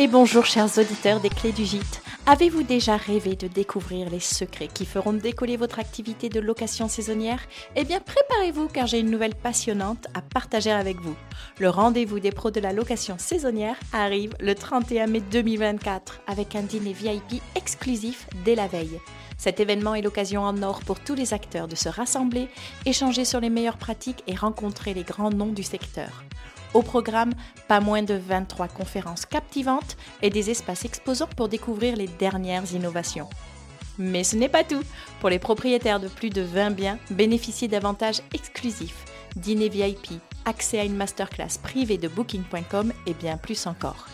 Et bonjour chers auditeurs des clés du gîte. Avez-vous déjà rêvé de découvrir les secrets qui feront décoller votre activité de location saisonnière? Eh bien préparez-vous car j'ai une nouvelle passionnante à partager avec vous. Le rendez-vous des pros de la location saisonnière arrive le 31 mai 2024 avec un dîner VIP exclusif dès la veille. Cet événement est l'occasion en or pour tous les acteurs de se rassembler, échanger sur les meilleures pratiques et rencontrer les grands noms du secteur. Au programme, pas moins de 23 conférences captivantes et des espaces exposants pour découvrir les dernières innovations. Mais ce n'est pas tout. Pour les propriétaires de plus de 20 biens, bénéficiez d'avantages exclusifs, dîner VIP, accès à une masterclass privée de booking.com et bien plus encore.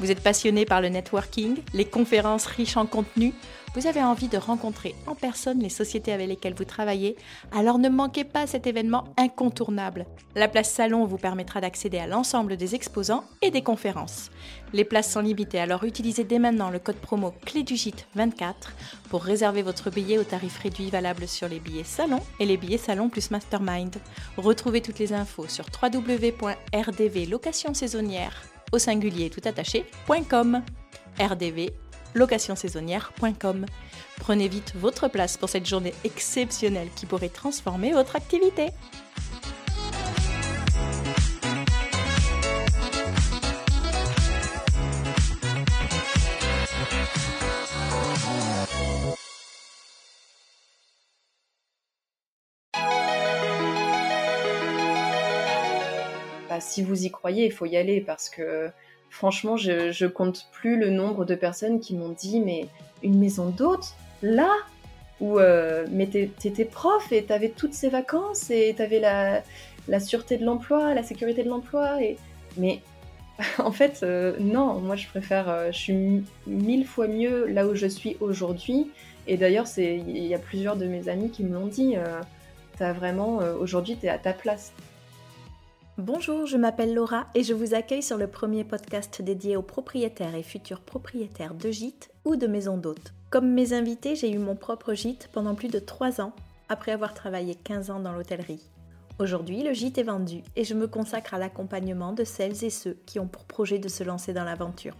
Vous êtes passionné par le networking, les conférences riches en contenu vous avez envie de rencontrer en personne les sociétés avec lesquelles vous travaillez, alors ne manquez pas cet événement incontournable. La place salon vous permettra d'accéder à l'ensemble des exposants et des conférences. Les places sont limitées, alors utilisez dès maintenant le code promo clé du gîte 24 pour réserver votre billet au tarif réduit valable sur les billets salon et les billets salon plus mastermind. Retrouvez toutes les infos sur www.rdvlocationsaisonnière au singulier tout attaché.com. RDV locationsaisonnière.com. Prenez vite votre place pour cette journée exceptionnelle qui pourrait transformer votre activité. Si vous y croyez, il faut y aller parce que franchement, je, compte plus le nombre de personnes qui m'ont dit mais une maison d'hôte? Là? Où euh, mais t'étais prof et t'avais toutes ces vacances et t'avais la, la sûreté de l'emploi, la sécurité de l'emploi et mais en fait euh, non, moi je préfère, euh, je suis mille fois mieux là où je suis aujourd'hui et d'ailleurs c'est il y a plusieurs de mes amis qui me l'ont dit, t'as vraiment aujourd'hui t'es à ta place. Bonjour, je m'appelle Laura et je vous accueille sur le premier podcast dédié aux propriétaires et futurs propriétaires de gîtes ou de maisons d'hôtes. Comme mes invités, j'ai eu mon propre gîte pendant plus de 3 ans, après avoir travaillé 15 ans dans l'hôtellerie. Aujourd'hui, le gîte est vendu et je me consacre à l'accompagnement de celles et ceux qui ont pour projet de se lancer dans l'aventure.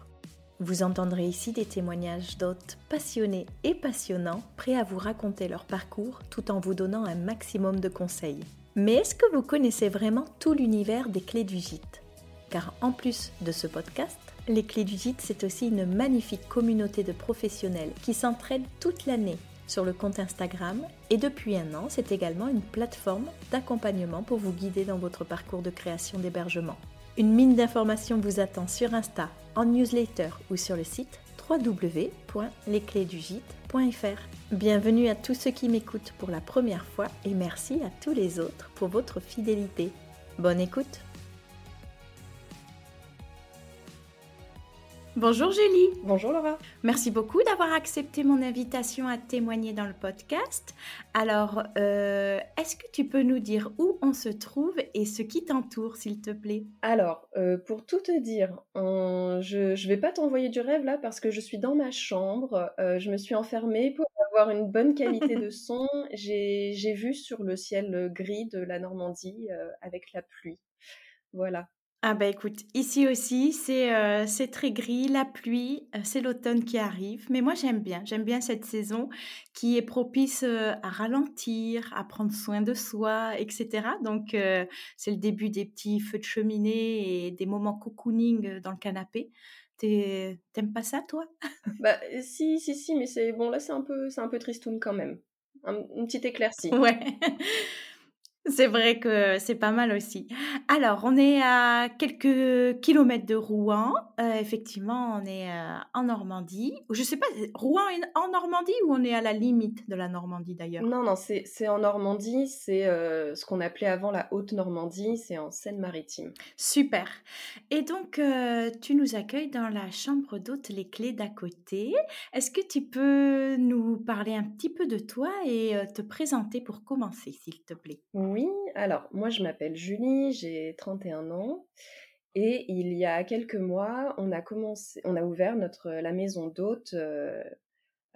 Vous entendrez ici des témoignages d'hôtes passionnés et passionnants, prêts à vous raconter leur parcours tout en vous donnant un maximum de conseils. Mais est-ce que vous connaissez vraiment tout l'univers des clés du gîte? Car en plus de ce podcast, les clés du gîte, c'est aussi une magnifique communauté de professionnels qui s'entraident toute l'année sur le compte Instagram et depuis un an, c'est également une plateforme d'accompagnement pour vous guider dans votre parcours de création d'hébergement. Une mine d'informations vous attend sur Insta, en newsletter ou sur le site Bienvenue à tous ceux qui m'écoutent pour la première fois et merci à tous les autres pour votre fidélité. Bonne écoute Bonjour Julie. Bonjour Laura. Merci beaucoup d'avoir accepté mon invitation à témoigner dans le podcast. Alors, euh, est-ce que tu peux nous dire où on se trouve et ce qui t'entoure, s'il te plaît? Alors, euh, pour tout te dire, je ne vais pas t'envoyer du rêve là parce que je suis dans ma chambre. Euh, je me suis enfermée pour avoir une bonne qualité de son. J'ai vu sur le ciel gris de la Normandie avec la pluie. Voilà. Ah bah écoute, ici aussi, c'est euh, c'est très gris, la pluie, euh, c'est l'automne qui arrive. Mais moi, j'aime bien. J'aime bien cette saison qui est propice euh, à ralentir, à prendre soin de soi, etc. Donc, c'est le début des petits feux de cheminée et des moments cocooning dans le canapé. T'aimes pas ça, toi? Bah si, si, si, mais c'est bon là, c'est un peu, c'est un peu tristoun quand même. une petite éclaircie. Ouais. C'est vrai que c'est pas mal aussi. Alors, on est à quelques kilomètres de Rouen. Euh, effectivement, on est euh, en Normandie. Je sais pas, Rouen est en Normandie ou on est à la limite de la Normandie d'ailleurs? Non, non, c'est en Normandie. C'est euh, ce qu'on appelait avant la Haute-Normandie. C'est en Seine-Maritime. Super. Et donc, tu nous accueilles dans la chambre d'hôte Les Clés d'à côté. Est-ce que tu peux nous parler un petit peu de toi et te présenter pour commencer, s'il te plaît? Oui, alors moi je m'appelle Julie, j'ai 31 ans et il y a quelques mois, on a commencé, on a ouvert notre la maison d'hôte euh,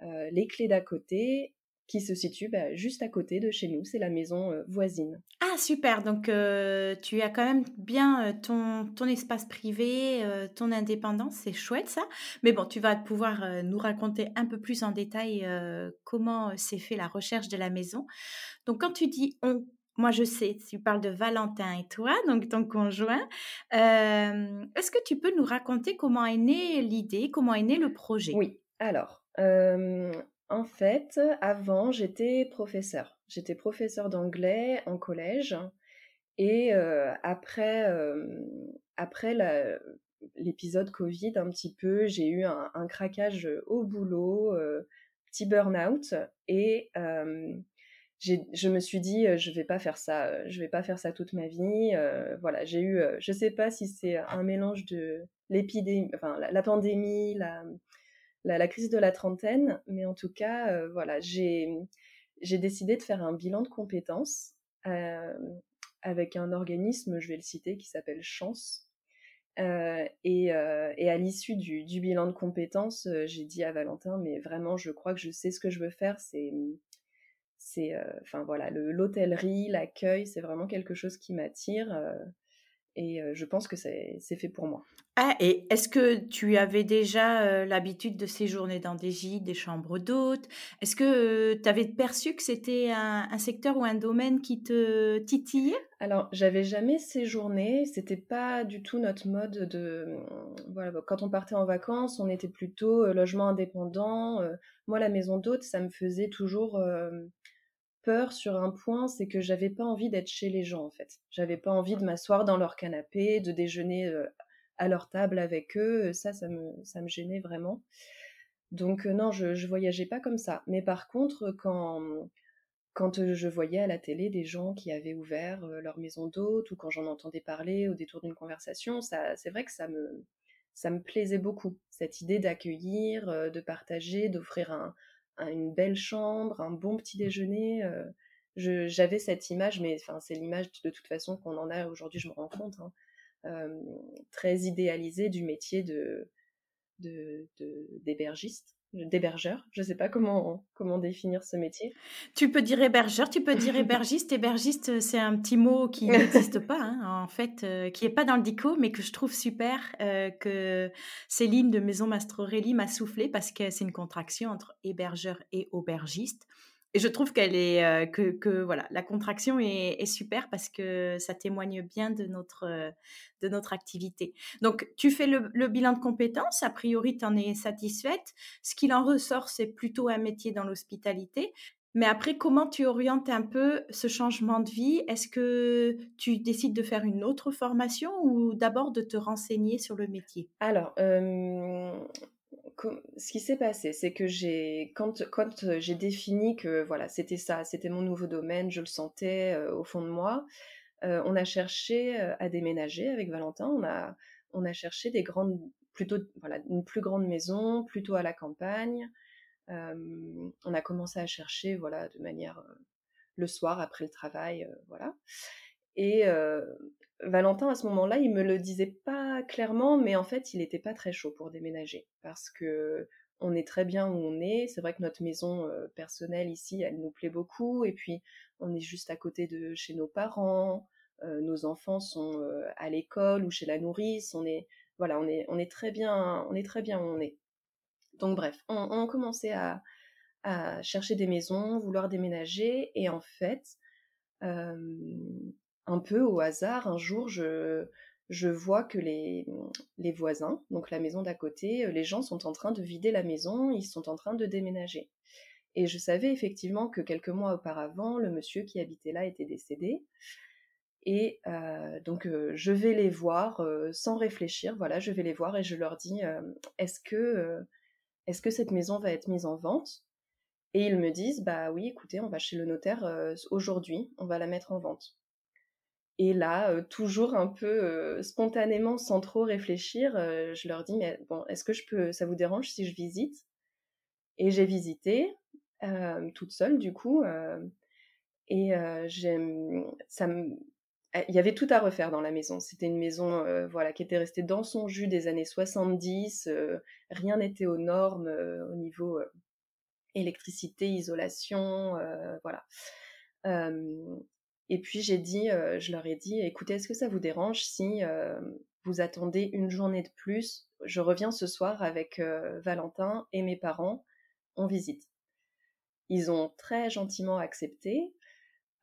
euh, Les Clés d'à côté, qui se situe bah, juste à côté de chez nous. C'est la maison euh, voisine. Ah, super. Donc, tu as quand même bien ton, ton espace privé, ton indépendance. C'est chouette, ça. Mais bon, tu vas pouvoir nous raconter un peu plus en détail comment s'est fait la recherche de la maison. Donc, quand tu dis on, moi, je sais, tu parles de Valentin et toi, donc ton conjoint. Est-ce que tu peux nous raconter comment est née l'idée, comment est né le projet? Oui. Alors, en fait, avant, j'étais professeur. J'étais professeur d'anglais en collège. Et après, après l'épisode Covid, un petit peu, j'ai eu un, craquage au boulot, petit burn-out. Et je me suis dit, je vais pas faire ça, je vais pas faire ça toute ma vie. voilà, j'ai eu, je sais pas si c'est un mélange de l'épidémie, enfin la pandémie, la la, crise de la trentaine, mais en tout cas, euh, voilà, j'ai décidé de faire un bilan de compétences euh, avec un organisme, je vais le citer, qui s'appelle Chance. Euh, et, à l'issue du, bilan de compétences, j'ai dit à Valentin, mais vraiment, je crois que je sais ce que je veux faire. C'est, c'est, enfin voilà, l'hôtellerie, l'accueil, c'est vraiment quelque chose qui m'attire. Et je pense que c'est fait pour moi. Ah, et est-ce que tu avais déjà l'habitude de séjourner dans des gîtes, des chambres d'hôtes? Est-ce que tu avais perçu que c'était un, secteur ou un domaine qui te titillait? Alors, j'avais jamais séjourné. C'était pas du tout notre mode de. Mmh, voilà, quand on partait en vacances, on était plutôt logement indépendant. moi, la maison d'hôte, ça me faisait toujours peur sur un point, c'est que j'avais pas envie d'être chez les gens en fait. J'avais pas envie de m'asseoir dans leur canapé, de déjeuner euh, à leur table avec eux. Ça, ça me, ça me gênait vraiment. Donc euh, non, je, voyageais pas comme ça. Mais par contre, quand quand euh, je voyais à la télé des gens qui avaient ouvert leur maison d'hôte ou quand j'en entendais parler au détour d'une conversation, ça, c'est vrai que ça me, ça me plaisait beaucoup. Cette idée d'accueillir, de partager, d'offrir un, une belle chambre, un bon petit déjeuner. Euh, j'avais cette image, mais c'est l'image de toute façon qu'on en a aujourd'hui, je me rends compte, hein, euh, très idéalisée du métier de d'hébergiste d'hébergeur. Je ne sais pas comment, comment définir ce métier. Tu peux dire hébergeur, tu peux dire hébergiste. hébergiste, c'est un petit mot qui n'existe pas, hein, en fait, euh, qui n'est pas dans le dico, mais que je trouve super, euh, que Céline de Maison Mastrorelli m'a soufflé parce que c'est une contraction entre hébergeur et aubergiste. Et je trouve qu'elle est euh, que, voilà la contraction est, super parce que ça témoigne bien de notre de notre activité. Donc tu fais le, le bilan de compétences. A priori, tu en es satisfaite. Ce qu'il en ressort, c'est plutôt un métier dans l'hospitalité. Mais après, comment tu orientes un peu ce changement de vie? Est-ce que tu décides de faire une autre formation ou d'abord de te renseigner sur le métier? Alors, ce qui s'est passé, c'est que j'ai, quand, quand euh, j'ai défini que voilà, c'était ça, c'était mon nouveau domaine, je le sentais euh, au fond de moi, euh, on a cherché à déménager avec Valentin. On a, on a cherché des grandes, plutôt, voilà, une plus grande maison, plutôt à la campagne. on a commencé à chercher, voilà, de manière le soir après le travail, voilà. Et Valentin, à ce moment-là, il me le disait pas clairement, mais en fait, il n'était pas très chaud pour déménager parce que on est très bien où on est. C'est vrai que notre maison euh, personnelle ici, elle nous plaît beaucoup. Et puis, on est juste à côté de chez nos parents. Euh, nos enfants sont euh, à l'école ou chez la nourrice. On est, voilà, on est, très bien, on est très bien où on est. Donc bref, on, commençait à, chercher des maisons, vouloir déménager, et en fait, un peu au hasard, un jour, je, vois que les, les voisins, donc la maison d'à côté, euh, les gens sont en train de vider la maison, ils sont en train de déménager. Et je savais effectivement que quelques mois auparavant, le monsieur qui habitait là était décédé. Et euh, donc euh, je vais les voir sans réfléchir, voilà, je vais les voir et je leur dis est-ce que est-ce que cette maison va être mise en vente? Et ils me disent bah oui, écoutez, on va chez le notaire aujourd'hui, on va la mettre en vente. Et là, euh, toujours un peu euh, spontanément, sans trop réfléchir, euh, je leur dis mais bon, est-ce que je peux, ça vous dérange si je visite? Et j'ai visité toute seule du coup, et ça il y avait tout à refaire dans la maison. C'était une maison voilà, qui était restée dans son jus des années 70. rien n'était aux normes au niveau électricité, isolation, voilà. Et puis j'ai dit, je leur ai dit, écoutez, est-ce que ça vous dérange si vous attendez une journée de plus? Je reviens ce soir avec Valentin et mes parents, on visite. Ils ont très gentiment accepté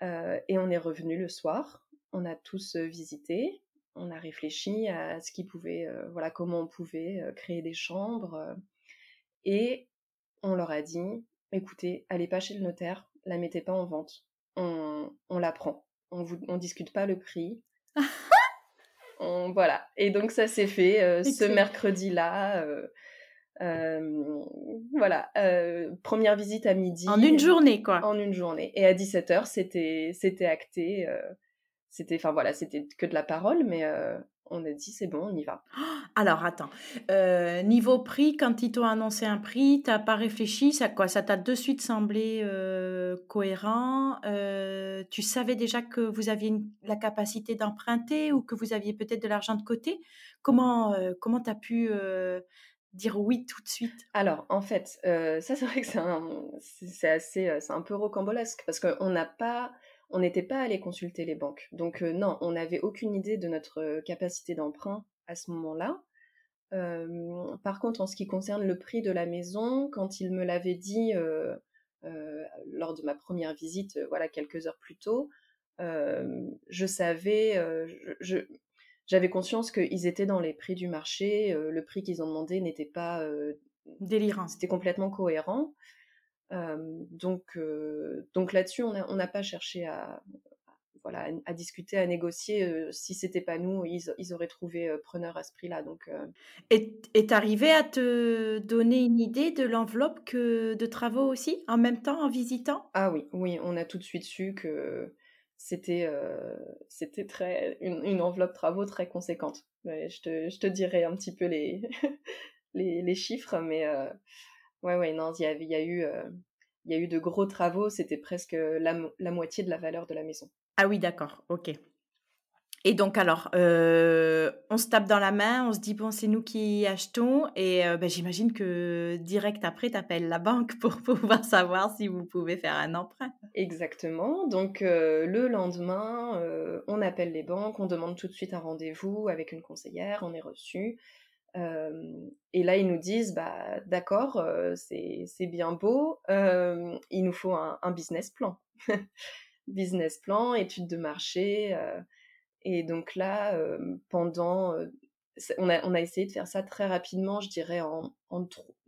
et on est revenu le soir. On a tous visité, on a réfléchi à ce qui pouvait, voilà, comment on pouvait créer des chambres et on leur a dit écoutez, allez pas chez le notaire, la mettez pas en vente, on, la prend, on ne discute pas le prix. voilà, et donc ça s'est fait euh, ce mercredi-là. Euh, euh, voilà, première visite à midi. En une journée, quoi. En une journée. Et à 17h, c'était, c'était acté. c'était, enfin voilà, c'était que de la parole, mais on a dit c'est bon, on y va. Alors attends, euh, niveau prix, quand ils t'ont annoncé un prix, t'as pas réfléchi, ça quoi Ça t'a de suite semblé euh, cohérent? Euh, Tu savais déjà que vous aviez la capacité d'emprunter ou que vous aviez peut-être de l'argent de côté? Comment comment t'as pu dire oui tout de suite? Alors en fait, ça c'est vrai que c'est c'est assez, c'est un peu rocambolesque parce qu'on n'a pas on n'était pas allé consulter les banques. Donc euh, non, on n'avait aucune idée de notre euh, capacité d'emprunt à ce moment-là. Euh, par contre, en ce qui concerne le prix de la maison, quand il me l'avait dit lors de ma première visite, voilà quelques heures plus tôt, je savais, j'avais conscience qu'ils étaient dans les prix du marché. le prix qu'ils ont demandé n'était pas délirant. C'était complètement cohérent donc donc là-dessus, on n'a pas cherché à, voilà, à, discuter, à négocier. si c'était pas nous, ils, auraient trouvé preneur à ce prix-là. Donc, Et est arrivé à te donner une idée de l'enveloppe que de travaux aussi, en même temps, en visitant? Ah oui, oui, on a tout de suite su que c'était c'était très une, enveloppe travaux très conséquente. je, te, je te dirai un petit peu les, les, les, chiffres, mais Ouais, ouais, non, il y, a, il y a eu, euh, y a eu de gros travaux, c'était presque la, la, moitié de la valeur de la maison. Ah oui, d'accord, ok. Et donc alors, euh, on se tape dans la main, on se dit bon, c'est nous qui achetons, et euh, ben, j'imagine que direct après, tu appelles la banque pour pouvoir savoir si vous pouvez faire un emprunt. Exactement. Donc le lendemain, on appelle les banques, on demande tout de suite un rendez-vous avec une conseillère, on est reçu et là, ils nous disent, bah, d'accord, c'est bien beau, il nous faut un, business plan. business plan, étude de marché. et donc là, pendant... On a, essayé de faire ça très rapidement, je dirais en,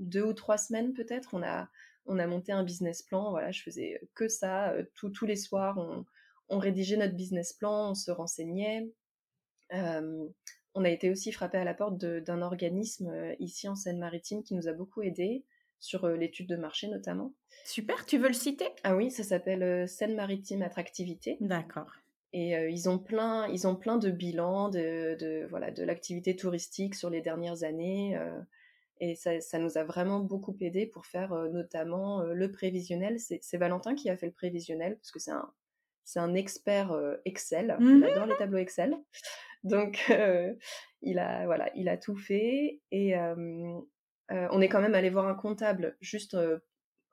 deux ou trois semaines peut-être. On a, on a monté un business plan. Voilà, je faisais que ça. tous les soirs, on, rédigeait notre business plan, on se renseignait on a été aussi frappé à la porte d'un organisme euh, ici en Seine-Maritime qui nous a beaucoup aidé sur euh, l'étude de marché notamment. Super, tu veux le citer? Ah oui, ça s'appelle euh, Seine-Maritime Attractivité. D'accord. Et ils ont plein, ils ont plein de bilans de, voilà de l'activité touristique sur les dernières années. et ça, nous a vraiment beaucoup aidé pour faire notamment le prévisionnel. C'est Valentin qui a fait le prévisionnel parce que c'est un, c'est un expert Excel. Il mmh adore les tableaux Excel. Donc, euh, il, a, voilà, il a tout fait. Et euh, on est quand même allé voir un comptable, juste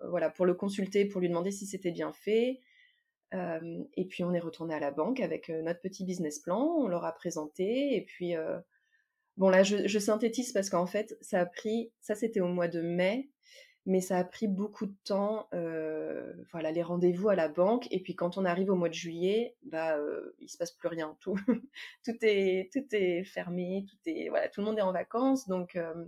voilà, pour le consulter, pour lui demander si c'était bien fait. et puis, on est retourné à la banque avec notre petit business plan. On leur a présenté. Et puis, bon, là, je, je synthétise parce qu'en fait, ça a pris, ça c'était au mois de mai mais ça a pris beaucoup de temps, euh, voilà, les rendez-vous à la banque, et puis quand on arrive au mois de juillet, bah, euh, il se passe plus rien, tout, tout est, tout est fermé, tout est, voilà, tout le monde est en vacances, donc euh,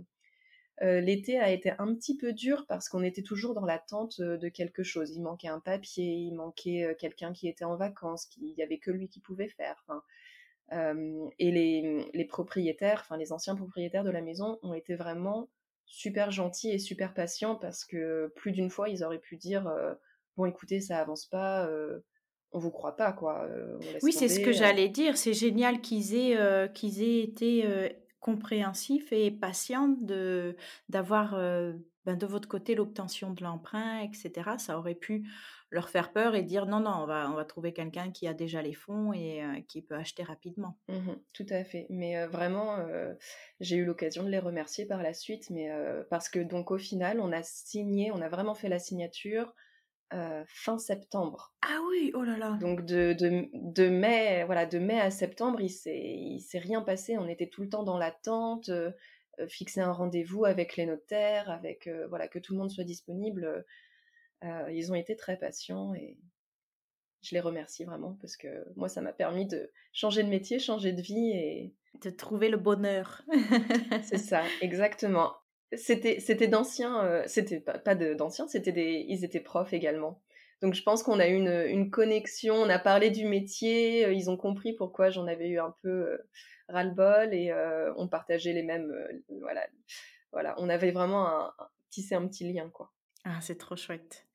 euh l'été a été un petit peu dur parce qu'on était toujours dans l'attente de quelque chose. Il manquait un papier, il manquait quelqu'un qui était en vacances, il y avait que lui qui pouvait faire. Et les, les propriétaires, enfin les anciens propriétaires de la maison ont été vraiment super gentil et super patient parce que plus d'une fois ils auraient pu dire euh, bon écoutez ça avance pas euh, on vous croit pas quoi oui c'est ce que j'allais dire c'est génial qu'ils aient qu'ils aient été compréhensif et patient de d'avoir ben, de votre côté l'obtention de l'emprunt, etc. Ça aurait pu leur faire peur et dire non, non, on va, on va trouver quelqu'un qui a déjà les fonds et qui peut acheter rapidement. Mmh tout à fait. Mais vraiment, j'ai eu l'occasion de les remercier par la suite, mais parce que donc au final, on a signé, on a vraiment fait la signature fin septembre. Ah oui, oh là là. Donc de, de, de mai, voilà, de mai à septembre, il s'est, il s'est rien passé. On était tout le temps dans l'attente, euh, fixer un rendez-vous avec les notaires, avec voilà que tout le monde soit disponible. ils ont été très patients et je les remercie vraiment parce que moi ça m'a permis de changer de métier, changer de vie et de trouver le bonheur. C'est ça, exactement. C'était, c'était d'anciens, euh, c'était pas, pas d'anciens, c'était des, ils étaient profs également. Donc je pense qu'on a eu une, une, connexion, on a parlé du métier, euh, ils ont compris pourquoi j'en avais eu un peu euh, ras-le-bol et on partageait les mêmes, voilà, voilà, on avait vraiment un, tissé un petit lien quoi. Ah c'est trop chouette.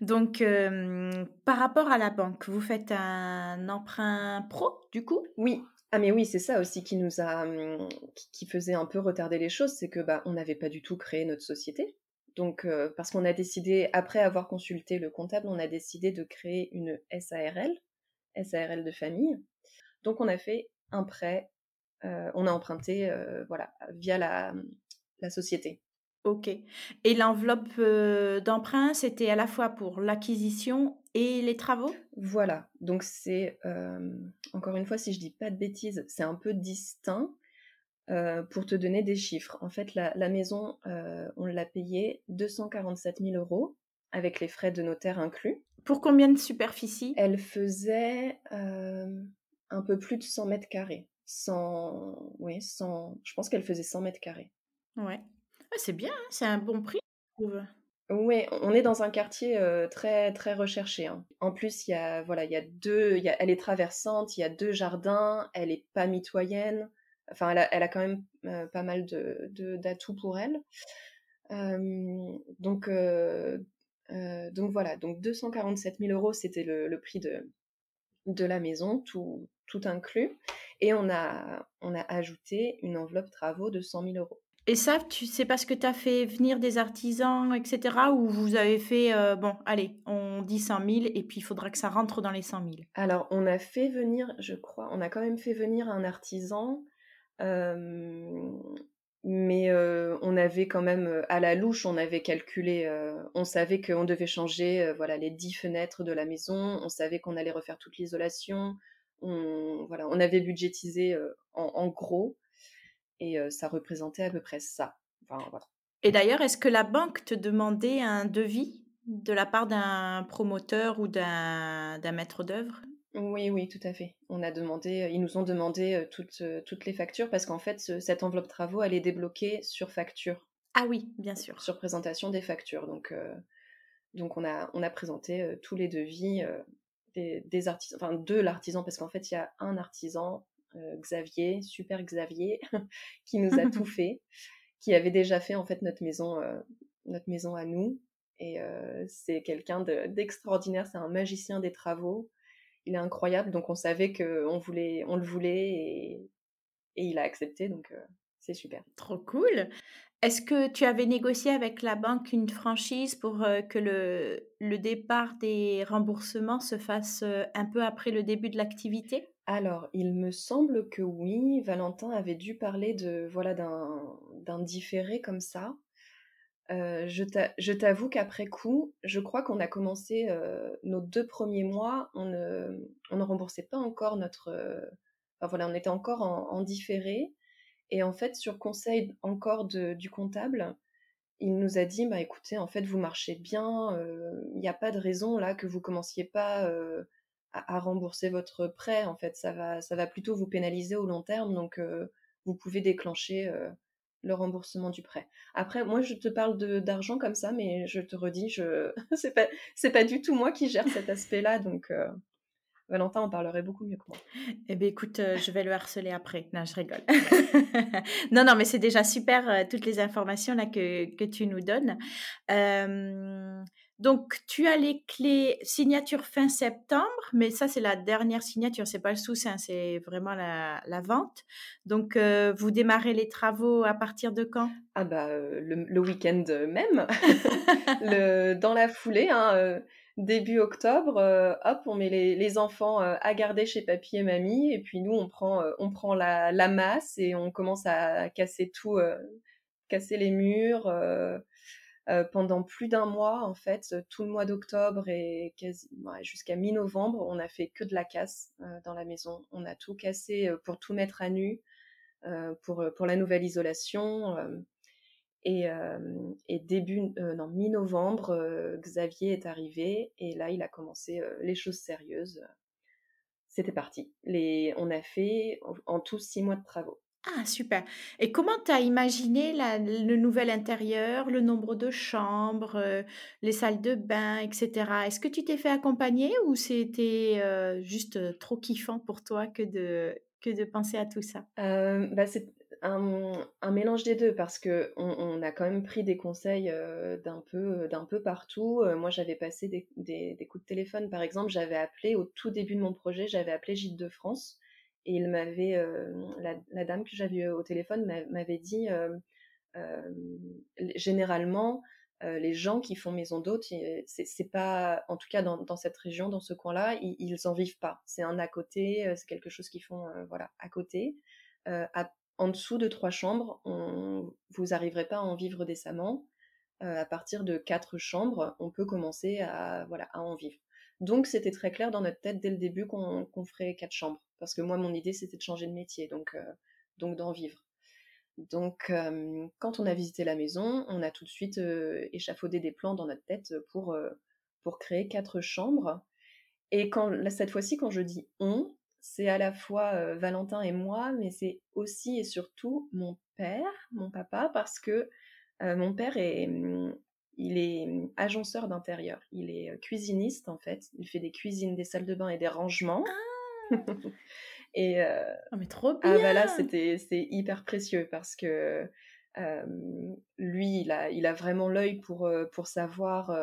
Donc par rapport à la banque, vous faites un emprunt pro du coup? Oui, ah mais oui, c'est ça aussi qui nous a, mmh, qui faisait un peu retarder les choses, c'est que bah on n'avait pas du tout créé notre société. Donc parce qu'on a décidé, après avoir consulté le comptable, on a décidé de créer une SARL, SARL de famille. Donc on a fait un prêt, on a emprunté, voilà, via la, la société. Ok. Et l'enveloppe d'emprunt, c'était à la fois pour l'acquisition et les travaux? Voilà. Donc c'est, encore une fois, si je dis pas de bêtises, c'est un peu distinct pour te donner des chiffres. En fait, la, maison, on l'a payée 247 000 euros avec les frais de notaire inclus. Pour combien de superficie Elle faisait un peu plus de 100 mètres carrés. 100, oui, 100, je pense qu'elle faisait 100 mètres carrés. Ouais c'est bien, hein, c'est un bon prix, je trouve. Oui, on est dans un quartier très très recherché. Hein. En plus, il y a voilà, il y a deux, y a, elle est traversante, il y a deux jardins, elle est pas mitoyenne. Enfin, elle a, elle a quand même pas mal de d'atouts pour elle. donc donc voilà, donc 247 000 euros, c'était le, le, prix de de la maison, tout tout inclus, et on a on a ajouté une enveloppe travaux de 100 000 euros. Et ça, tu sais parce que tu as fait venir des artisans, etc. Ou vous avez fait, euh, bon, allez, on dit 100 000 et puis il faudra que ça rentre dans les 100 000 Alors, on a fait venir, je crois, on a quand même fait venir un artisan, mais on avait quand même, à la louche, on avait calculé, on savait qu'on devait changer voilà, les 10 fenêtres de la maison, on savait qu'on allait refaire toute l'isolation, on, voilà, on avait budgétisé en gros et ça représentait à peu près ça. Et d'ailleurs, est-ce que la banque te demandait un devis de la part d'un promoteur ou d'un maître d'œuvre? Oui, oui, tout à fait. On a demandé, ils nous ont demandé toutes, toutes les factures parce qu'en fait, cette enveloppe travaux, elle est débloquée sur facture. Ah oui, bien sûr. Sur présentation des factures. Donc, donc on, a, on a présenté tous les devis des, des artisans, enfin de l'artisan, parce qu'en fait, il y a un artisan euh, Xavier, super Xavier, qui nous a tout fait, qui avait déjà fait en fait notre maison, euh, notre maison à nous. Et euh, c'est quelqu'un d'extraordinaire, c'est un magicien des travaux. Il est incroyable, donc on savait qu'on voulait, on le voulait et, et il a accepté, donc c'est super. Trop cool. Est-ce que tu avais négocié avec la banque une franchise pour que le, le départ des remboursements se fasse un peu après le début de l'activité? Alors, il me semble que oui, Valentin avait dû parler de voilà d'un différé comme ça. Euh, je t'avoue qu'après coup, je crois qu'on a commencé euh, nos deux premiers mois, on ne, remboursait pas encore notre. Euh, enfin voilà, on était encore en, différé. Et en fait, sur conseil encore du comptable, il nous a dit bah écoutez, en fait, vous marchez bien, il n'y a pas de raison là que vous commenciez pas à, rembourser votre prêt. En fait, ça va, ça va plutôt vous pénaliser au long terme. Donc, vous pouvez déclencher le remboursement du prêt. Après, moi, je te parle d'argent comme ça, mais je te redis, je c'est pas du tout moi qui gère cet aspect-là. Donc, euh, Valentin en parlerait beaucoup mieux que moi. Eh bien, écoute, je vais le harceler après. Non, je rigole. non, non, mais c'est déjà super toutes les informations que, que tu nous donnes. Donc, tu as les clés signature fin septembre, mais ça, c'est la dernière signature, c'est pas le sous c'est vraiment la, vente. Donc, euh, vous démarrez les travaux à partir de quand? Ah bah, euh, le, week-end même, le, dans la foulée, hein, euh, début octobre, hop, on met les, enfants à garder chez papy et mamie, et puis nous, on prend, on prend la, la, masse et on commence à casser tout, casser les murs euh, pendant plus d'un mois, en fait, tout le mois d'octobre et jusqu'à mi-novembre, on a fait que de la casse euh, dans la maison. On a tout cassé euh, pour tout mettre à nu, pour, la nouvelle isolation. Et, et, début, non, mi-novembre, Xavier est arrivé et là, il a commencé les choses sérieuses. C'était parti. Les, on a fait en tout six mois de travaux. Ah, super. Et comment tu as imaginé le nouvel intérieur, le nombre de chambres, euh, les salles de bain, etc. Est-ce que tu t'es fait accompagner ou c'était euh, juste euh, trop kiffant pour toi que de, que de penser à tout ça? Bah, C'est un, mélange des deux parce que on, a quand même pris des conseils d'un peu, peu partout. moi, j'avais passé des, des coups de téléphone, par exemple, j'avais appelé au tout début de mon projet, j'avais appelé Gîte de France et il m'avait, euh, la, dame que j'avais au téléphone m'avait dit, euh, euh, généralement, les gens qui font maison d'hôte, c'est pas, en tout cas dans, cette région, dans ce coin-là, ils, ils en vivent pas. C'est un à côté, c'est quelque chose qu'ils font, voilà, à côté. en dessous de trois chambres, vous arriverez pas à en vivre décemment. à partir de quatre chambres, on peut commencer à, voilà, à en vivre. Donc c'était très clair dans notre tête dès le début qu'on ferait quatre chambres. Parce que moi, mon idée, c'était de changer de métier, donc, euh, donc d'en vivre. Donc euh, quand on a visité la maison, on a tout de suite euh, échafaudé des plans dans notre tête pour, pour créer quatre chambres. Et quand, cette fois-ci, quand je dis on, c'est à la fois Valentin et moi, mais c'est aussi et surtout mon père, mon papa, parce que mon père est, il est mmh, agenceur d'intérieur. Il est cuisiniste en fait. Il fait des cuisines, des salles de bain et des rangements. Ah et oh, mais trop bien. Ah bah là c'était c'est hyper précieux parce que lui il a il a vraiment l'œil pour pour savoir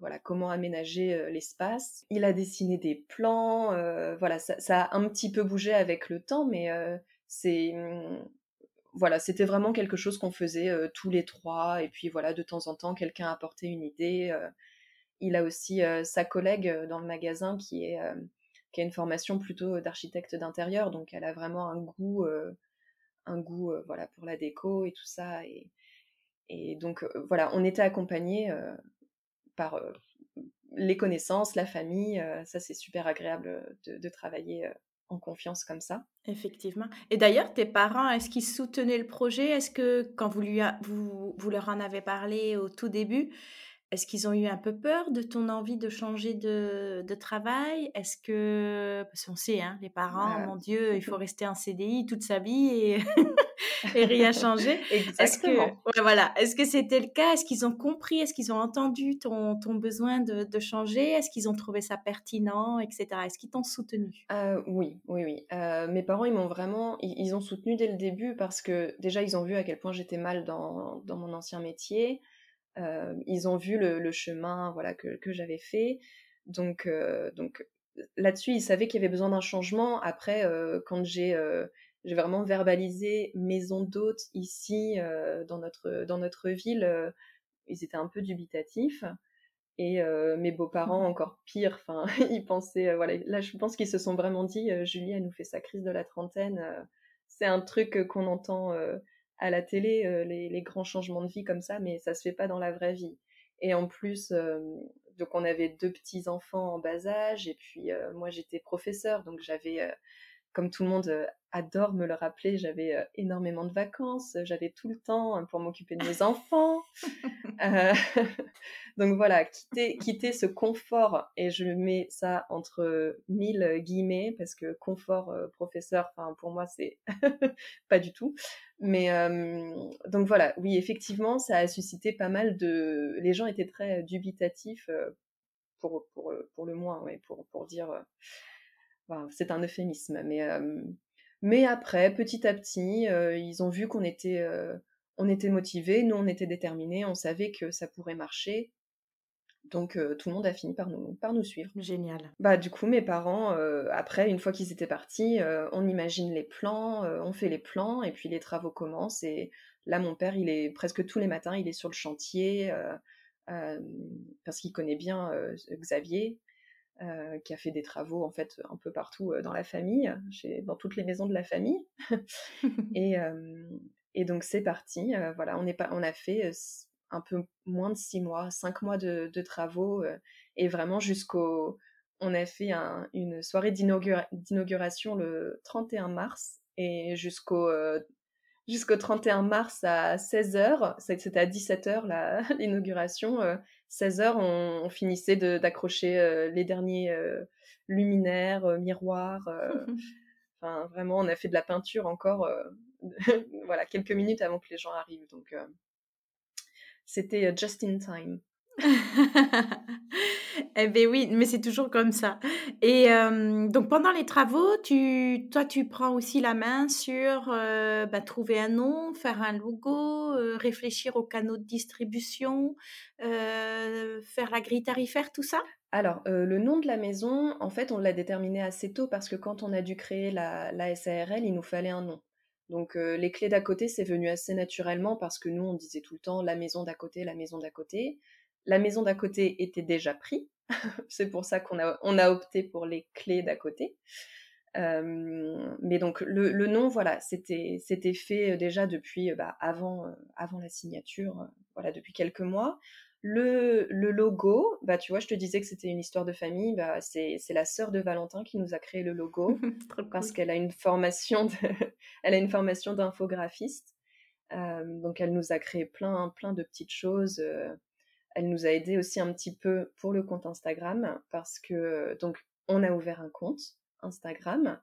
voilà comment aménager l'espace. Il a dessiné des plans. voilà ça, ça, a un petit peu bougé avec le temps mais c'est mmh, voilà, c'était vraiment quelque chose qu'on faisait tous les trois. Et puis voilà, de temps en temps, quelqu'un apportait une idée. il a aussi sa collègue dans le magasin qui est qui a une formation plutôt d'architecte d'intérieur, donc elle a vraiment un goût, un goût voilà pour la déco et tout ça. Et, donc voilà, on était accompagnés par les connaissances, la famille. ça c'est super agréable de, de travailler en confiance comme ça. Effectivement. Et d'ailleurs, tes parents, est-ce qu'ils soutenaient le projet? Est-ce que quand vous, lui vous, vous leur en avez parlé au tout début, est-ce qu'ils ont eu un peu peur de ton envie de changer de, de travail? Est-ce que, parce qu'on sait, hein, les parents, mon Dieu, il faut rester en CDI toute sa vie et, et rien changer. Exactement. Est-ce que, voilà. Est-ce que c'était le cas? Est-ce qu'ils ont compris? Est-ce qu'ils ont entendu ton, ton besoin de, de changer? Est-ce qu'ils ont trouvé ça pertinent, etc. Est-ce qu'ils t'ont soutenu? Euh, Oui, oui, oui. Euh, mes parents, ils m'ont vraiment, ils, ont soutenu dès le début parce que déjà, ils ont vu à quel point j'étais mal dans, dans mon ancien métier. Euh, ils ont vu le, chemin voilà, que, j'avais fait. Donc, euh, donc là-dessus, ils savaient qu'il y avait besoin d'un changement. Après, euh, quand j'ai j'ai vraiment verbalisé maison d'hôte ici dans, notre, dans notre ville, ils étaient un peu dubitatifs. Et mes beaux-parents, mmh encore pire, enfin, ils pensaient, voilà, là, je pense qu'ils se sont vraiment dit, Julie, elle nous fait sa crise de la trentaine. c'est un truc qu'on entend à la télé euh, les, grands changements de vie comme ça, mais ça se fait pas dans la vraie vie. Et en plus, euh, donc on avait deux petits enfants en bas âge, et puis euh, moi j'étais professeur, donc j'avais comme tout le monde euh, adore me le rappeler, j'avais euh, énormément de vacances, j'avais tout le temps hein, pour m'occuper de mes enfants. Euh, donc voilà, quitter, quitter ce confort, et je mets ça entre mille guillemets, parce que confort professeur, pour moi c'est pas du tout. Mais donc voilà, oui, effectivement, ça a suscité pas mal de... Les gens étaient très dubitatifs, pour, pour, pour le moins, ouais, pour, pour dire c'est un euphémisme, mais, mais après, petit à petit, ils ont vu qu'on était, on était motivés, nous on était déterminés, on savait que ça pourrait marcher. Donc tout le monde a fini par nous, par nous suivre. Génial. Bah du coup mes parents, après une fois qu'ils étaient partis, on imagine les plans, on fait les plans et puis les travaux commencent. Et là mon père, il est presque tous les matins, il est sur le chantier parce qu'il connaît bien Xavier. Qui a fait des travaux en fait un peu partout dans la famille, dans toutes les maisons de la famille. et, et donc c'est parti. voilà, on, est pas, on a fait un peu moins de six mois, cinq mois de, travaux, euh, et vraiment jusqu'au... On a fait une soirée d'inauguration le 31 mars, et jusqu'au euh, jusqu'au 31 mars à 16h, c'était à 17h l'inauguration, 16h euh, on, finissait d'accrocher les derniers luminaires, miroirs, enfin vraiment on a fait de la peinture encore, voilà, quelques minutes avant que les gens arrivent, donc c'était euh, just in time. eh bien oui, mais c'est toujours comme ça. Et donc pendant les travaux, tu, toi, tu prends aussi la main sur euh, bah, trouver un nom, faire un logo, euh, réfléchir aux canaux de distribution, faire la grille tarifaire, tout ça? Alors, le nom de la maison, en fait, on l'a déterminé assez tôt parce que quand on a dû créer la, SARL, il nous fallait un nom. Donc euh, les clés d'à côté, c'est venu assez naturellement parce que nous, on disait tout le temps la maison d'à côté, la maison d'à côté. La maison d'à côté était déjà prise. c'est pour ça qu'on a, on a opté pour les clés d'à côté. Euh, mais donc le, nom, voilà, c'était, c'était fait euh, déjà depuis bah, avant, avant la signature, voilà, depuis quelques mois. Le, logo, bah tu vois, je te disais que c'était une histoire de famille. Bah, c'est, la sœur de Valentin qui nous a créé le logo parce qu'elle a une formation de, elle a une formation d'infographiste. Euh, donc elle nous a créé plein plein de petites choses. Euh, elle nous a aidé aussi un petit peu pour le compte Instagram parce que donc on a ouvert un compte Instagram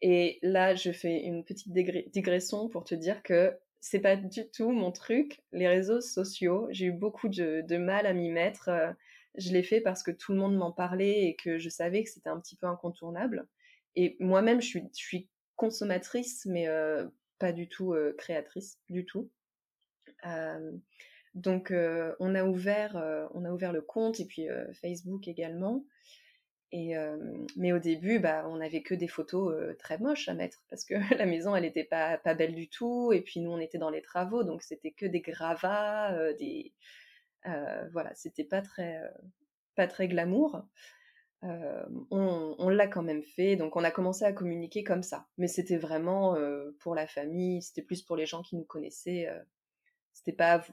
et là je fais une petite digression pour te dire que c'est pas du tout mon truc. Les réseaux sociaux, j'ai eu beaucoup de, mal à m'y mettre. Euh, je l'ai fait parce que tout le monde m'en parlait et que je savais que c'était un petit peu incontournable. Et moi-même, je suis, consommatrice, mais euh, pas du tout euh, créatrice, du tout. Donc, on a ouvert, on a ouvert le compte et puis Facebook également mais au début, bah, on n'avait que des photos très moches à mettre parce que la maison, elle n'était pas, belle du tout. Et puis nous, on était dans les travaux, donc c'était que des gravats, des voilà, c'était pas très pas très glamour. on l'a quand même fait, donc on a commencé à communiquer comme ça. Mais c'était vraiment pour la famille, c'était plus pour les gens qui nous connaissaient. C'était pas,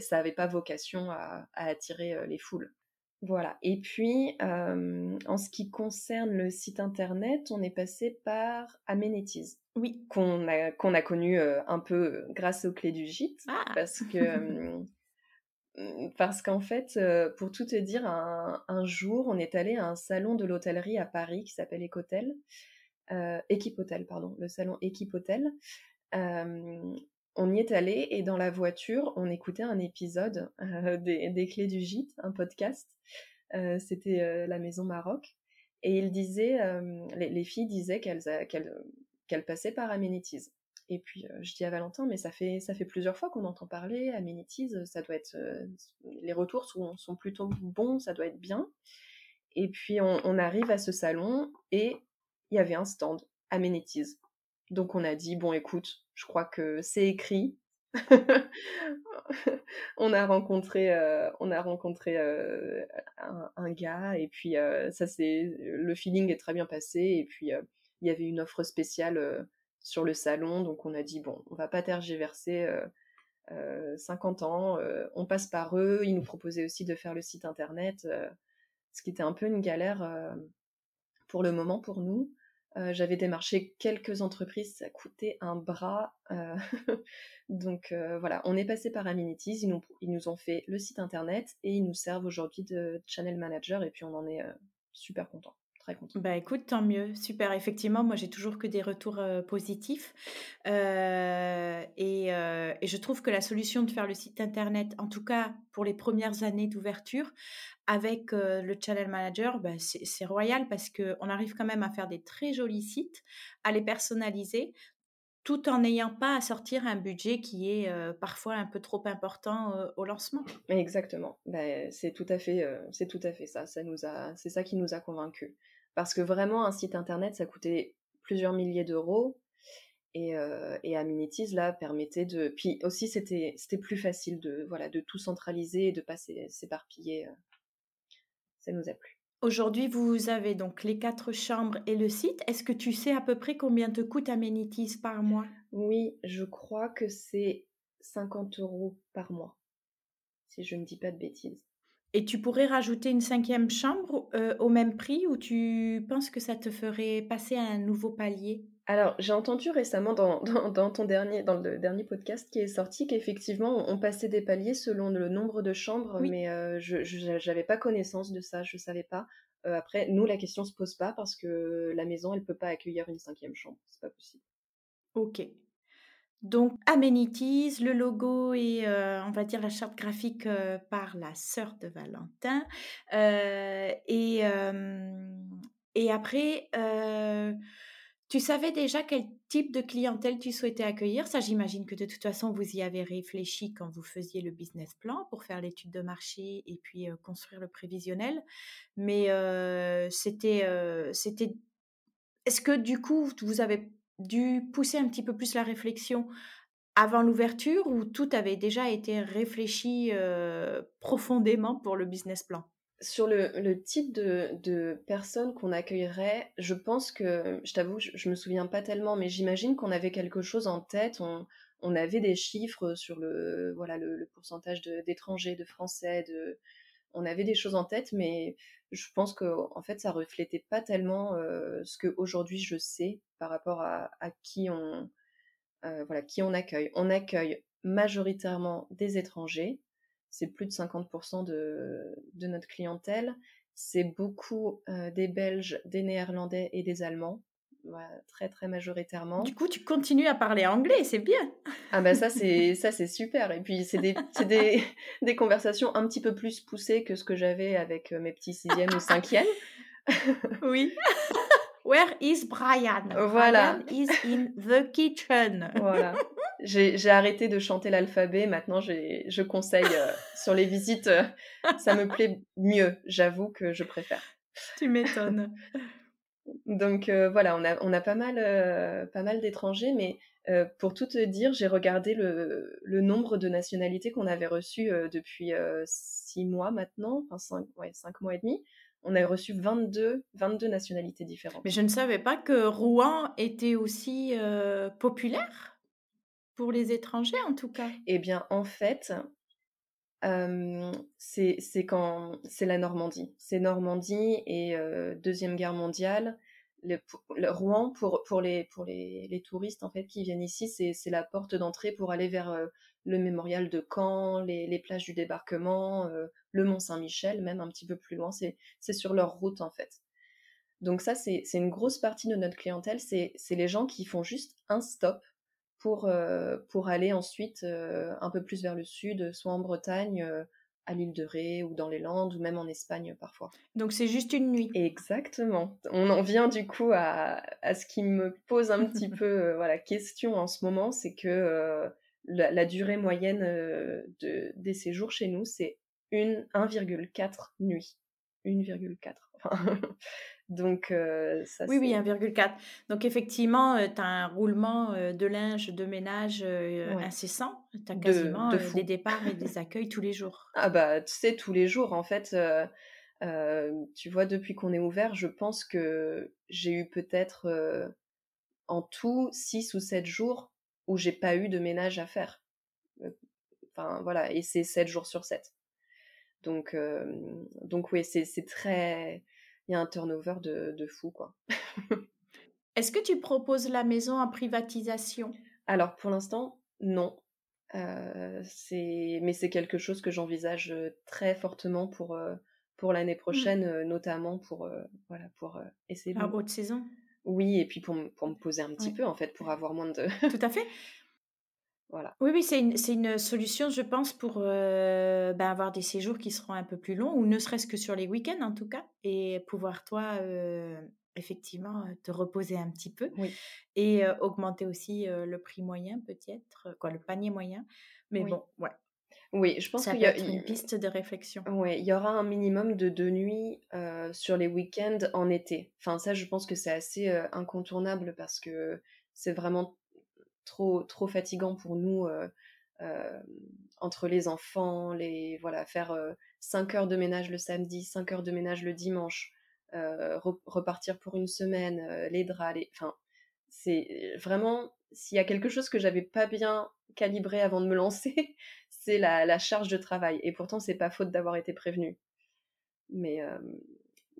ça n'avait pas vocation à attirer les foules. Voilà. Et puis, en ce qui concerne le site internet, on est passé par Amenities. Oui. Qu'on a, qu'on a connu un peu grâce aux clés du gîte. Ah. Parce que. parce qu'en fait, pour tout te dire, un, jour, on est allé à un salon de l'hôtellerie à Paris qui s'appelle Ecotel. Équipe Hôtel, pardon. Le salon Équipe Hôtel on y est allé et dans la voiture, on écoutait un épisode euh, des, Clés du Gîte, un podcast. Euh, c'était euh, la Maison Maroc. Et les, filles disaient qu'elles passaient par Amenities. Et puis je dis à Valentin, mais ça fait, ça plusieurs fois qu'on entend parler, Amenities, ça doit être. les retours sont, sont, plutôt bons, ça doit être bien. Et puis on, arrive à ce salon et il y avait un stand, Amenities. Donc on a dit, bon écoute, je crois que c'est écrit. on a rencontré, euh, euh, un, gars et puis euh, ça c'est le feeling est très bien passé et puis il y avait une offre spéciale sur le salon. Donc on a dit bon on va pas tergiverser 50 ans on passe par eux. Ils nous proposaient aussi de faire le site internet ce qui était un peu une galère pour le moment pour nous euh, j'avais démarché quelques entreprises, ça coûtait un bras. Euh, donc euh, voilà, on est passé par Amenities, ils nous, ils nous, ont fait le site internet et ils nous servent aujourd'hui de channel manager et puis on en est super content. Très. Bah écoute, tant mieux, super. Effectivement, moi j'ai toujours que des retours positifs et, et, je trouve que la solution de faire le site internet, en tout cas pour les premières années d'ouverture, avec le Channel Manager, bah, c'est royal parce qu'on arrive quand même à faire des très jolis sites, à les personnaliser, tout en n'ayant pas à sortir un budget qui est parfois un peu trop important au lancement. Exactement. Ben, c'est tout à fait, c'est tout à fait ça. Ça nous a, c'est ça qui nous a convaincus. Parce que vraiment, un site internet, ça coûtait plusieurs milliers d'euros. Et, et, Amenities, là, permettait de... Puis aussi, c'était, c'était plus facile de, voilà, de tout centraliser et de pas s'éparpiller. Ça nous a plu. Aujourd'hui, vous avez donc les quatre chambres et le site. Est-ce que tu sais à peu près combien te coûte Amenities par mois? Oui, je crois que c'est 50 euros par mois, si je ne dis pas de bêtises. Et tu pourrais rajouter une cinquième chambre euh, au même prix ou tu penses que ça te ferait passer à un nouveau palier? Alors, j'ai entendu récemment dans, dans, ton dernier, dans le dernier podcast qui est sorti qu'effectivement, on passait des paliers selon le nombre de chambres, mais euh, je n'avais pas connaissance de ça, je ne savais pas. Euh, après, nous, la question ne se pose pas parce que la maison, elle ne peut pas accueillir une cinquième chambre, c'est pas possible. Ok. Donc, amenities, le logo et euh, on va dire la charte graphique par la sœur de Valentin. et, et après, tu savais déjà quel type de clientèle tu souhaitais accueillir? Ça, j'imagine que de toute façon, vous y avez réfléchi quand vous faisiez le business plan pour faire l'étude de marché et puis construire le prévisionnel. Mais c'était, c'était. Est-ce que du coup, vous avez dû pousser un petit peu plus la réflexion avant l'ouverture ou tout avait déjà été réfléchi profondément pour le business plan? Sur le, type de, personnes qu'on accueillerait, je pense que, je t'avoue, je, me souviens pas tellement, mais j'imagine qu'on avait quelque chose en tête. On, avait des chiffres sur le, voilà, le, pourcentage d'étrangers, de, Français, de, on avait des choses en tête, mais je pense que en fait, ça reflétait pas tellement euh, ce que aujourd'hui je sais par rapport à, qui on, euh, qui on accueille. On accueille majoritairement des étrangers c'est plus de 50% de, de, notre clientèle. C'est beaucoup euh, des Belges, des Néerlandais et des Allemands, très très majoritairement. Du coup, tu continues à parler anglais, c'est bien. Ah ben ça c'est ça c'est super. Et puis c'est des, des, des, conversations un petit peu plus poussées que ce que j'avais avec euh, mes petits sixièmes ou cinquièmes. oui. Where is Brian? Voilà. Brian is in the kitchen. Voilà. J'ai arrêté de chanter l'alphabet. Maintenant, je conseille euh, sur les visites. Euh, ça me plaît mieux. J'avoue que je préfère. Tu m'étonnes. Donc euh, voilà, on a, on a pas mal, pas mal d'étrangers, mais pour tout te dire, j'ai regardé le, le, nombre de nationalités qu'on avait reçues depuis six mois maintenant, enfin cinq, ouais, cinq mois et demi on a reçu 22, 22 nationalités différentes. Mais je ne savais pas que Rouen était aussi populaire pour les étrangers, en tout cas. Eh bien, en fait, c'est quand c'est la Normandie. C'est Normandie et Deuxième Guerre mondiale. Le, Rouen, pour, pour, les, pour les, les, touristes en fait qui viennent ici, c'est la porte d'entrée pour aller vers le mémorial de Caen, les, plages du débarquement, le Mont Saint-Michel, même un petit peu plus loin, c'est sur leur route en fait. Donc ça, c'est une grosse partie de notre clientèle, c'est les gens qui font juste un stop pour, euh, pour aller ensuite euh, un peu plus vers le sud, soit en Bretagne, à l'île de Ré ou dans les Landes ou même en Espagne parfois. Donc c'est juste une nuit. Exactement. On en vient du coup à, à ce qui me pose un petit peu voilà question en ce moment, c'est que la, durée moyenne euh, de, des séjours chez nous, c'est 1,4 nuits. 1,4. Donc, euh, ça Oui, oui, 1,4. Donc, effectivement, euh, tu as un roulement de linge, de ménage incessant. Tu as quasiment des départs et des accueils tous les jours. Ah, bah, tu sais, tous les jours, en fait. tu vois, depuis qu'on est ouvert, je pense que j'ai eu peut-être en tout 6 ou 7 jours où j'ai pas eu de ménage à faire. Euh, enfin voilà, et c'est 7 jours sur 7. Donc, euh, donc oui, c'est très. Il y a un turnover de, de fou, quoi. Est-ce que tu proposes la maison en privatisation? Alors pour l'instant, non. Euh, mais c'est quelque chose que j'envisage très fortement pour, pour l'année mmh. prochaine, notamment pour, voilà, pour essayer de. haute saison oui, et puis pour, pour me poser un petit peu, en fait, pour avoir moins de... Tout à fait. Voilà. Oui, oui, c'est une, une, solution, je pense, pour euh, ben, avoir des séjours qui seront un peu plus longs, ou ne serait-ce que sur les week-ends, en tout cas, et pouvoir, toi, euh, effectivement te reposer un petit peu Oui. et augmenter aussi le prix moyen peut-être, quoi, le panier moyen. Mais bon, ouais. Oui, je pense qu'il y a une piste de réflexion. Oui, il y aura un minimum de deux nuits sur les week-ends en été. Enfin, ça, je pense que c'est assez incontournable parce que c'est vraiment trop, trop fatigant pour nous entre les enfants, les voilà, faire 5 heures de ménage le samedi, 5 heures de ménage le dimanche, repartir pour une semaine, les draps, les... enfin, c'est vraiment s'il y a quelque chose que j'avais pas bien calibré avant de me lancer, c'est la, charge de travail. Et pourtant, c'est pas faute d'avoir été prévenue. Mais, euh,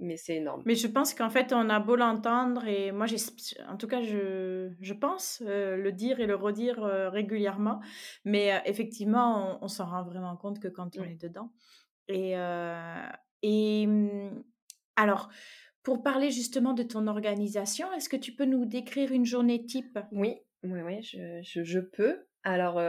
mais c'est énorme. Mais je pense qu'en fait, on a beau l'entendre, et moi, en tout cas, je, je pense euh, le dire et le redire euh, régulièrement. Mais effectivement, on, s'en rend vraiment compte que quand on est dedans. Et, et mmh, alors, pour parler justement de ton organisation, est-ce que tu peux nous décrire une journée type? Oui, oui, oui, je, je, peux. Alors,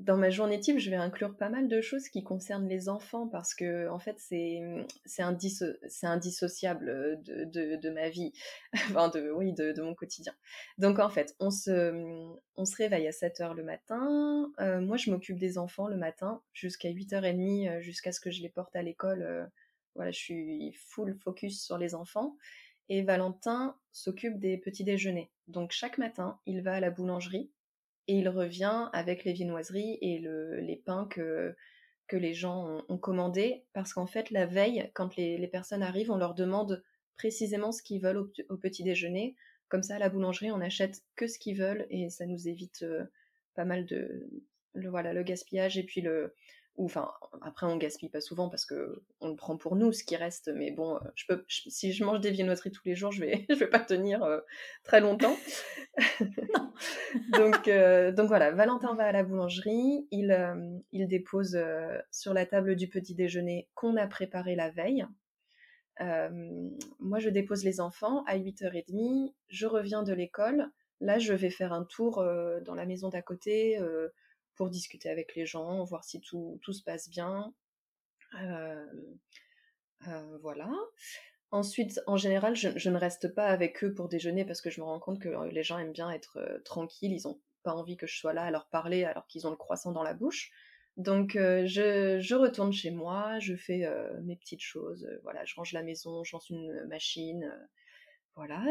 dans ma journée type, je vais inclure pas mal de choses qui concernent les enfants parce que, en fait, c'est c'est indissociable de, de, ma vie, enfin, de, oui, de, de, mon quotidien. Donc, en fait, on se, on se réveille à 7 h le matin. moi, je m'occupe des enfants le matin jusqu'à 8h30, jusqu'à ce que je les porte à l'école. voilà, je suis full focus sur les enfants. Et Valentin s'occupe des petits déjeuners. Donc chaque matin, il va à la boulangerie et il revient avec les viennoiseries et les pains que, les gens ont, commandés. Parce qu'en fait, la veille, quand les, personnes arrivent, on leur demande précisément ce qu'ils veulent au, petit déjeuner. Comme ça, à la boulangerie, on achète que ce qu'ils veulent et ça nous évite euh, pas mal de voilà, le gaspillage et puis le, enfin après on gaspille pas souvent parce que on le prend pour nous ce qui reste mais bon euh, je peux si je mange des viennoiseries tous les jours je vais je vais pas tenir euh, très longtemps. Donc euh, donc voilà Valentin va à la boulangerie il il dépose sur la table du petit déjeuner qu'on a préparé la veille. Moi je dépose les enfants à 8h30 je reviens de l'école. Là je vais faire un tour dans la maison d'à côté pour discuter avec les gens, voir si tout, tout se passe bien. Euh, euh, voilà. Ensuite, en général, je, ne reste pas avec eux pour déjeuner parce que je me rends compte que les gens aiment bien être euh, tranquilles, ils n'ont pas envie que je sois là à leur parler alors qu'ils ont le croissant dans la bouche. Donc je, je, retourne chez moi, je fais mes petites choses, voilà, je range la maison, je lance une machine, voilà,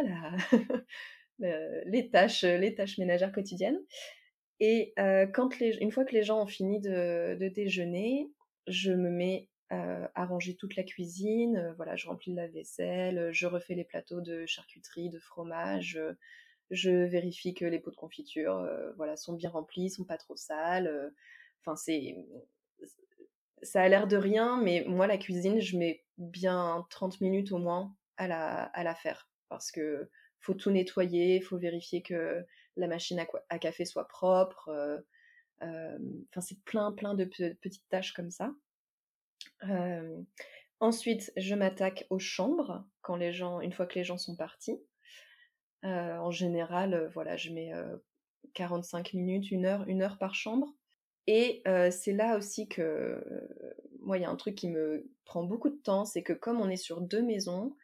les tâches, les tâches ménagères quotidiennes. Et les, une fois que les gens ont fini de, déjeuner, je me mets à ranger toute la cuisine. voilà, je remplis la vaisselle, je refais les plateaux de charcuterie, de fromage. je vérifie que les pots de confiture, voilà, sont bien remplis, sont pas trop sales. Enfin, c'est ça a l'air de rien, mais moi, la cuisine, je mets bien 30 minutes au moins à la, à la faire. Parce que faut tout nettoyer, faut vérifier que la machine à, café soit propre. Euh, euh, enfin, c'est plein, plein de petites tâches comme ça. Euh, ensuite, je m'attaque aux chambres quand les gens, une fois que les gens sont partis. en général, voilà, je mets 45 minutes, une heure, une heure par chambre. Et c'est là aussi que moi, il y a un truc qui me prend beaucoup de temps, c'est que comme on est sur deux maisons,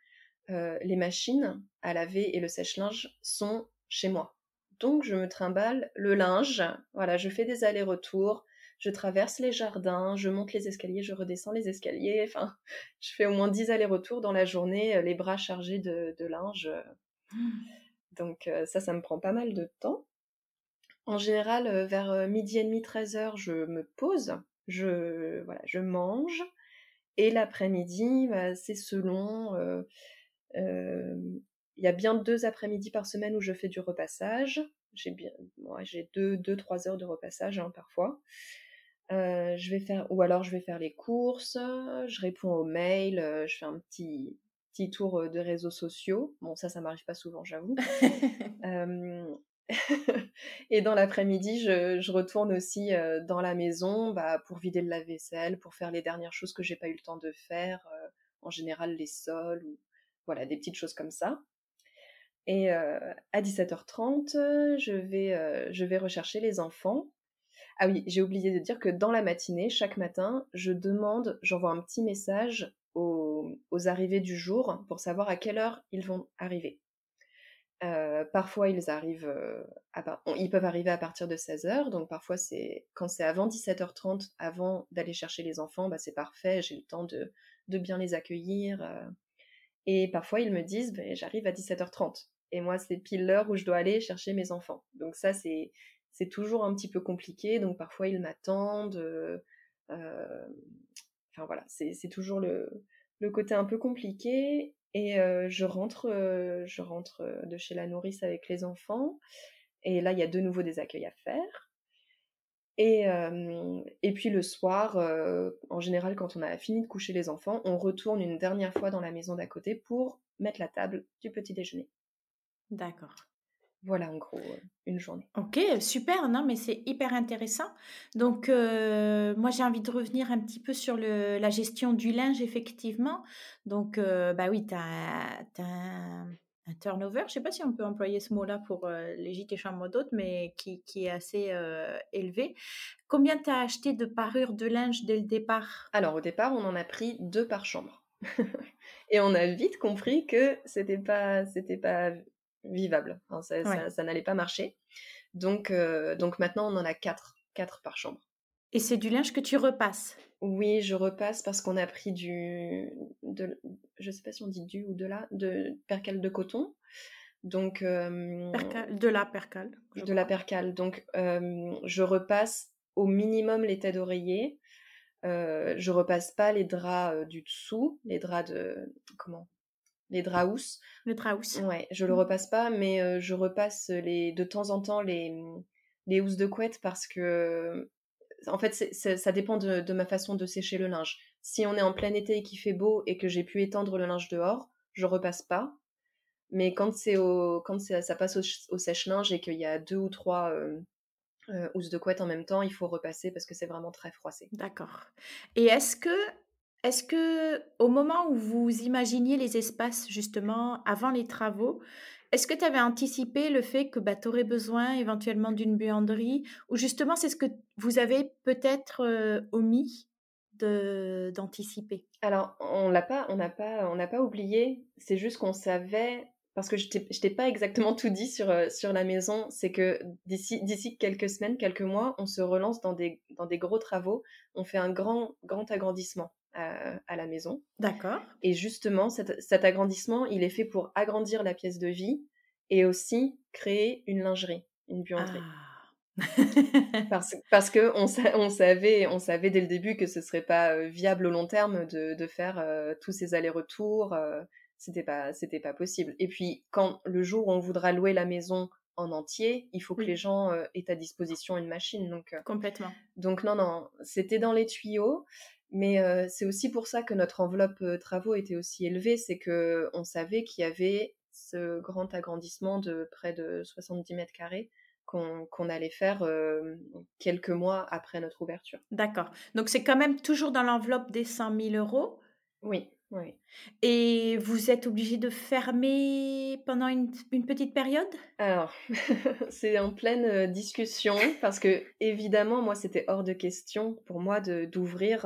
les machines à laver et le sèche-linge sont chez moi. Donc je me trimballe le linge, voilà, je fais des allers-retours, je traverse les jardins, je monte les escaliers, je redescends les escaliers, enfin, je fais au moins 10 allers-retours dans la journée, euh, les bras chargés de, linge. Donc euh, ça, ça me prend pas mal de temps. En général, euh, vers midi et demi, 13 heures, je me pose, je, voilà, je mange. Et l'après-midi, bah, c'est selon il y a bien deux après-midi par semaine où je fais du repassage. J'ai bien, j'ai deux, deux, trois heures de repassage hein, parfois. Euh, je vais faire, ou alors je vais faire les courses, je réponds aux mails, euh, je fais un petit, petit tour euh, de réseaux sociaux. Bon, ça, ça m'arrive pas souvent, j'avoue. et dans l'après-midi, je, je, retourne aussi dans la maison bah, pour vider le lave-vaisselle, pour faire les dernières choses que j'ai pas eu le temps de faire, en général les sols ou voilà des petites choses comme ça. Et à 17h30, je vais, je vais rechercher les enfants. Ah oui, j'ai oublié de dire que dans la matinée, chaque matin, je demande, j'envoie un petit message aux, arrivées du jour pour savoir à quelle heure ils vont arriver. parfois, ils arrivent, ils peuvent arriver à partir de 16h, donc parfois c'est quand c'est avant 17h30, avant d'aller chercher les enfants, bah, c'est parfait, j'ai le temps de, bien les accueillir. et parfois, ils me disent, «Ben, j'arrive à 17h30. Et moi, c'est pile l'heure où je dois aller chercher mes enfants. Donc ça, c'est c'est toujours un petit peu compliqué. Donc parfois, ils m'attendent. Euh, euh, enfin voilà, c'est toujours le, le, côté un peu compliqué. Et euh, je rentre, je rentre de chez la nourrice avec les enfants. Et là, il y a de nouveau des accueils à faire. Et, et puis le soir, en général, quand on a fini de coucher les enfants, on retourne une dernière fois dans la maison d'à côté pour mettre la table du petit déjeuner. D'accord. Voilà en gros une journée. Ok, super, non mais c'est hyper intéressant. Donc moi j'ai envie de revenir un petit peu sur le, la gestion du linge effectivement. Donc bah oui, tu as, un, turnover, je ne sais pas si on peut employer ce mot-là pour les gîtes et chambres d'hôtes, mais qui, qui, est assez élevé. Combien tu as acheté de parures de linge dès le départ? Alors au départ on en a pris deux par chambre. et on a vite compris que c'était pas c'était pas vivable. ça, n'allait pas marcher. Donc, euh, donc maintenant, on en a quatre, quatre par chambre. Et c'est du linge que tu repasses? Oui, je repasse parce qu'on a pris du, de, je sais pas si on dit du ou de la, de percale de coton. Donc euh, de la percale. De la percale. Donc euh, je repasse au minimum les têtes d'oreiller. je repasse pas les draps du dessous, les draps de comment? Les draus. Le draus. Ouais, je le mmh. repasse pas, mais euh, je repasse les, de temps en temps les, les housses de couette parce que, en fait, ça dépend de, ma façon de sécher le linge. Si on est en plein été et qu'il fait beau et que j'ai pu étendre le linge dehors, je repasse pas. Mais quand c'est au, quand ça passe au, sèche-linge et qu'il y a deux ou trois euh, euh, housses de couette en même temps, il faut repasser parce que c'est vraiment très froissé. D'accord. Et est-ce que est-ce que, au moment où vous imaginiez les espaces, justement, avant les travaux, est-ce que tu avais anticipé le fait que bah, tu aurais besoin éventuellement d'une buanderie Ou justement, c'est ce que vous avez peut-être euh, omis d'anticiper? Alors, on l'a pas, on n'a pas, on n'a pas oublié. C'est juste qu'on savait, parce que je t'ai pas exactement tout dit sur, euh, sur la maison, c'est que d'ici, quelques semaines, quelques mois, on se relance dans des, dans des gros travaux. On fait un grand, grand agrandissement à, la maison. D'accord. Et justement, cet, agrandissement, il est fait pour agrandir la pièce de vie et aussi créer une lingerie, une buanderie. Ah. parce, parce que on, on, savait, on savait dès le début que ce serait pas euh, viable au long terme de, de faire euh, tous ces allers-retours. Euh, c'était pas, c'était pas possible. Et puis, quand le jour où on voudra louer la maison en entier, il faut que les gens aient à disposition une machine. Donc, Complètement. Donc non, non, c'était dans les tuyaux. Mais c'est aussi pour ça que notre enveloppe travaux était aussi élevée, c'est que on savait qu'il y avait ce grand agrandissement de près de 70 mètres carrés qu'on allait faire quelques mois après notre ouverture. D'accord. Donc c'est quand même toujours dans l'enveloppe des 100 000 euros? Oui. Oui. Et vous êtes obligé de fermer pendant une, petite période? Alors, c'est en pleine discussion parce que, évidemment, moi, c'était hors de question pour moi d'ouvrir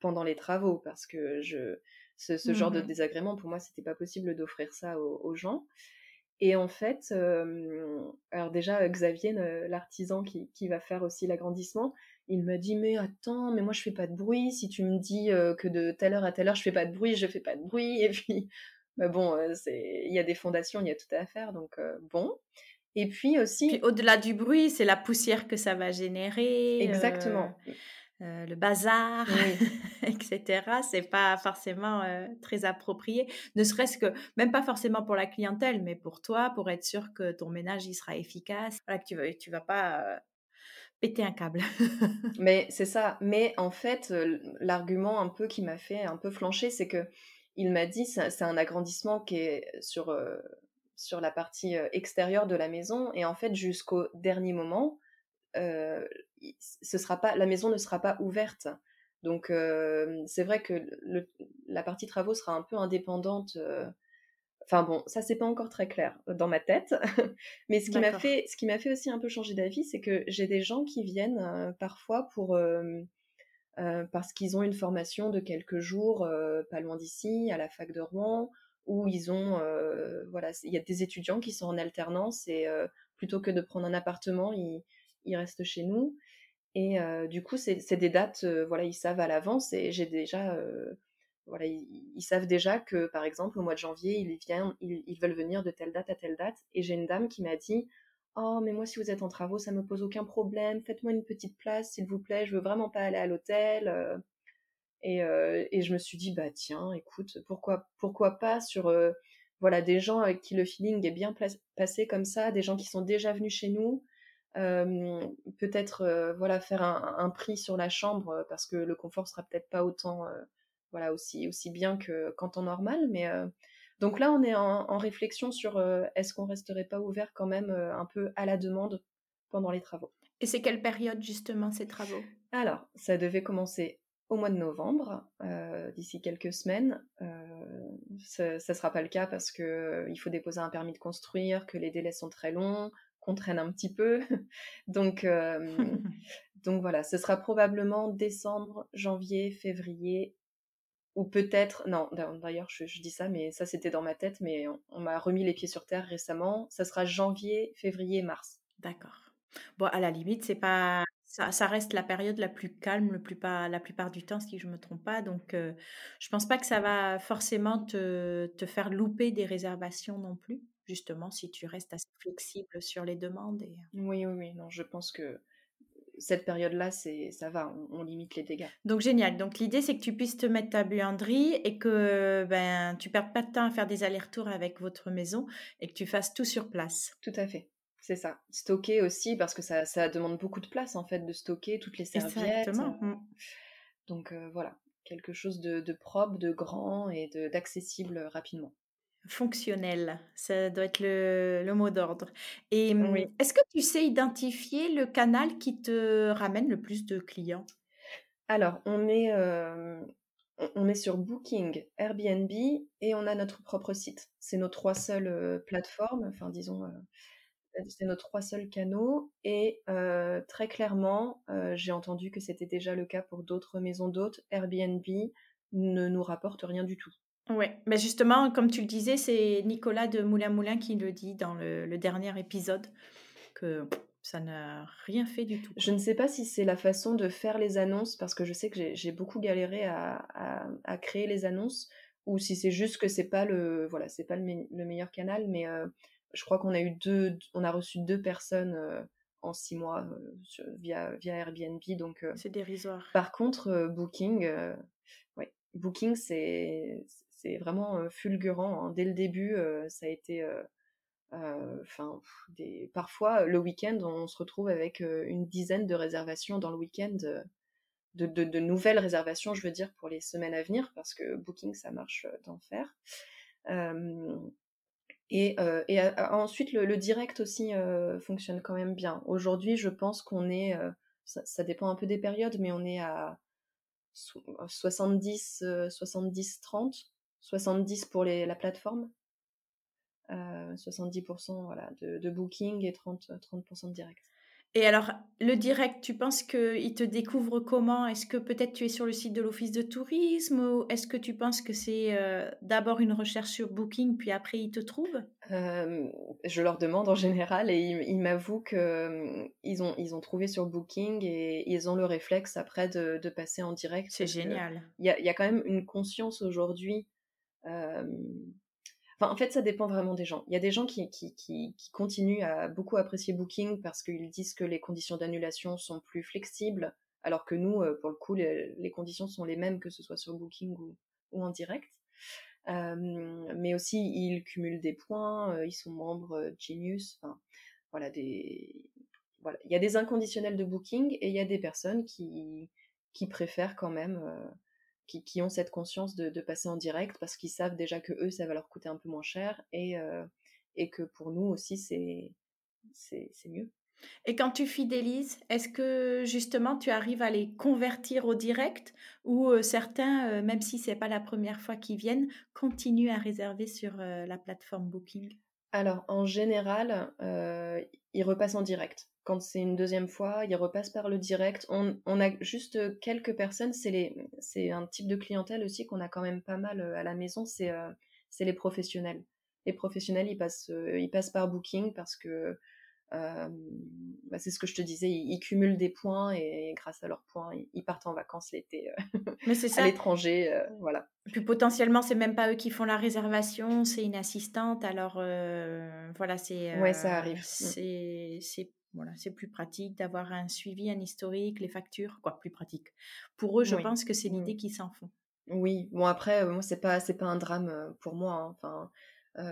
pendant les travaux parce que je, ce, genre de mmh désagrément, pour moi, c'était pas possible d'offrir ça aux, gens. Et en fait, alors déjà, Xavier, l'artisan qui, qui, va faire aussi l'agrandissement, il m'a dit mais attends mais moi je fais pas de bruit. Si tu me dis euh, que de telle heure à telle heure je fais pas de bruit je fais pas de bruit. Et puis bah bon euh, c'est il y a des fondations il y a tout à faire. Donc euh, bon. Et puis aussi au-delà du bruit c'est la poussière que ça va générer exactement. le bazar etc c'est pas forcément très approprié. Ne serait-ce que même pas forcément pour la clientèle mais pour toi pour être sûr que ton ménage il sera efficace. Voilà que tu vas tu vas pas péter un câble. mais c'est ça. Mais en fait, l'argument un peu qui m'a fait un peu flancher, c'est que il m'a dit c'est un agrandissement qui est sur sur la partie extérieure de la maison et en fait jusqu'au dernier moment, ce sera pas la maison ne sera pas ouverte. Donc c'est vrai que la partie travaux sera un peu indépendante Enfin bon, ça c'est pas encore très clair euh, dans ma tête, mais ce qui m'a fait, ce qui m'a fait aussi un peu changer d'avis, c'est que j'ai des gens qui viennent euh, parfois pour euh, parce qu'ils ont une formation de quelques jours, pas loin d'ici, à la fac de Rouen, où ils ont, voilà, il y a des étudiants qui sont en alternance et plutôt que de prendre un appartement, ils, ils restent chez nous. Et du coup, c'est des dates, voilà, ils savent à l'avance et j'ai déjà, voilà, ils, savent déjà que, par exemple, au mois de janvier, ils, viennent, ils, veulent venir de telle date à telle date. Et j'ai une dame qui m'a dit, oh, mais moi, si vous êtes en travaux, ça me pose aucun problème. Faites-moi une petite place, s'il vous plaît. Je veux vraiment pas aller à l'hôtel. Et, et, je me suis dit, bah tiens, écoute, pourquoi, pourquoi pas sur voilà des gens avec qui le feeling est bien passé comme ça, des gens qui sont déjà venus chez nous peut-être voilà faire un, prix sur la chambre parce que le confort sera peut-être pas autant voilà aussi aussi bien que qu'en temps normal mais donc là on est en, réflexion sur est-ce qu'on resterait pas ouvert quand même un peu à la demande pendant les travaux et c'est quelle période justement ces travaux? Alors ça devait commencer au mois de novembre, d'ici quelques semaines. ça ne sera pas le cas parce qu'il faut déposer un permis de construire, que les délais sont très longs, qu'on traîne un petit peu. donc, euh, donc voilà, ce sera probablement décembre, janvier, février, ou peut-être, non, d'ailleurs je, dis ça, mais ça c'était dans ma tête, mais on, m'a remis les pieds sur terre récemment. Ça sera janvier, février, mars. D'accord. Bon, à la limite, c'est pas ça, reste la période la plus calme le plus pas, la plupart du temps, si je ne me trompe pas. Donc, je euh, je pense pas que ça va forcément te, te, faire louper des réservations non plus justement, si tu restes assez flexible sur les demandes. Et... Oui, oui, oui. Non, je pense que cette période-là, c'est ça va, on, limite les dégâts. Donc génial. Donc l'idée, c'est que tu puisses te mettre ta buanderie et que ben tu perdes pas de temps à faire des allers-retours avec votre maison et que tu fasses tout sur place. Tout à fait. C'est ça. Stocker aussi, parce que ça, ça, demande beaucoup de place, en fait, de stocker toutes les serviettes. Exactement. Mmh. Donc euh, voilà, quelque chose de, de propre, de grand et d'accessible rapidement fonctionnel. Ça doit être le, mot d'ordre. Et mmh, est-ce que tu sais identifier le canal qui te ramène le plus de clients? Alors, on est, on est sur Booking, Airbnb et on a notre propre site. C'est nos trois seules plateformes, enfin disons, c'est nos trois seuls canaux. Et très clairement, j'ai entendu que c'était déjà le cas pour d'autres maisons d'hôtes. Airbnb ne nous rapporte rien du tout. Oui, mais justement, comme tu le disais, c'est Nicolas de Moulin Moulin qui le dit dans le, dernier épisode, que ça n'a rien fait du tout. Je ne sais pas si c'est la façon de faire les annonces, parce que je sais que j'ai beaucoup galéré à, créer les annonces, ou si c'est juste que c'est pas le voilà, c'est pas le, meilleur canal, mais euh, je crois qu'on a eu deux, on a reçu deux personnes euh, en six mois euh, via via Airbnb, donc c'est dérisoire. Par contre, Booking, ouais, Booking c'est c'est vraiment fulgurant. Hein. Dès le début, ça a été. Enfin, des... parfois, le week-end, on se retrouve avec une dizaine de réservations dans le week-end. De, nouvelles réservations, je veux dire, pour les semaines à venir, parce que Booking, ça marche d'enfer. et, et ensuite, le, direct aussi fonctionne quand même bien. Aujourd'hui, je pense qu'on est, ça, dépend un peu des périodes, mais on est à 70, 70, 30 70 pour les, la plateforme, 70% euh, voilà, de, de, booking et 30%, 30 de direct. Et alors, le direct, tu penses qu'il te découvre comment? Est-ce que peut-être tu es sur le site de l'office de tourisme ou est-ce que tu penses que c'est euh, d'abord une recherche sur Booking, puis après ils te trouvent? Euh, Je leur demande en général et ils, m'avouent qu'ils ils ont, ils ont trouvé sur Booking et ils ont le réflexe après de, de passer en direct. C'est génial. Il y a, y a, quand même une conscience aujourd'hui En fait, ça dépend vraiment des gens. Il y a des gens qui, continuent à beaucoup apprécier Booking parce qu'ils disent que les conditions d'annulation sont plus flexibles, alors que nous, pour le coup, les, conditions sont les mêmes que ce soit sur Booking ou, en direct. mais aussi, ils cumulent des points, ils sont membres Genius. Enfin, voilà. Il y a des inconditionnels de Booking et il y a des personnes qui, qui préfèrent quand même qui, ont cette conscience de, passer en direct parce qu'ils savent déjà que eux, ça va leur coûter un peu moins cher et, euh, et que pour nous aussi, c'est, c'est, mieux. Et quand tu fidélises, est-ce que justement tu arrives à les convertir au direct ou euh, certains, euh, même si c'est pas la première fois qu'ils viennent, continuent à réserver sur la plateforme Booking? Alors en général, ils repassent en direct. Quand c'est une deuxième fois, ils repassent par le direct. On, a juste quelques personnes, c'est un type de clientèle aussi qu'on a quand même pas mal à la maison, c'est les professionnels. Les professionnels, ils passent, ils passent par Booking parce que bah, c'est ce que je te disais, ils, cumulent des points et, grâce à leurs points, ils, partent en vacances l'été à l'étranger. voilà. Puis potentiellement, c'est même pas eux qui font la réservation, c'est une assistante. Alors voilà, c'est. ouais, ça arrive. Mmh. C'est voilà, c'est plus pratique d'avoir un suivi, un historique, les factures, quoi, plus pratique. Pour eux, je pense que c'est l'idée qu'ils s'en font. Oui, bon après, moi c'est pas c'est pas un drame pour moi. Hein. Enfin,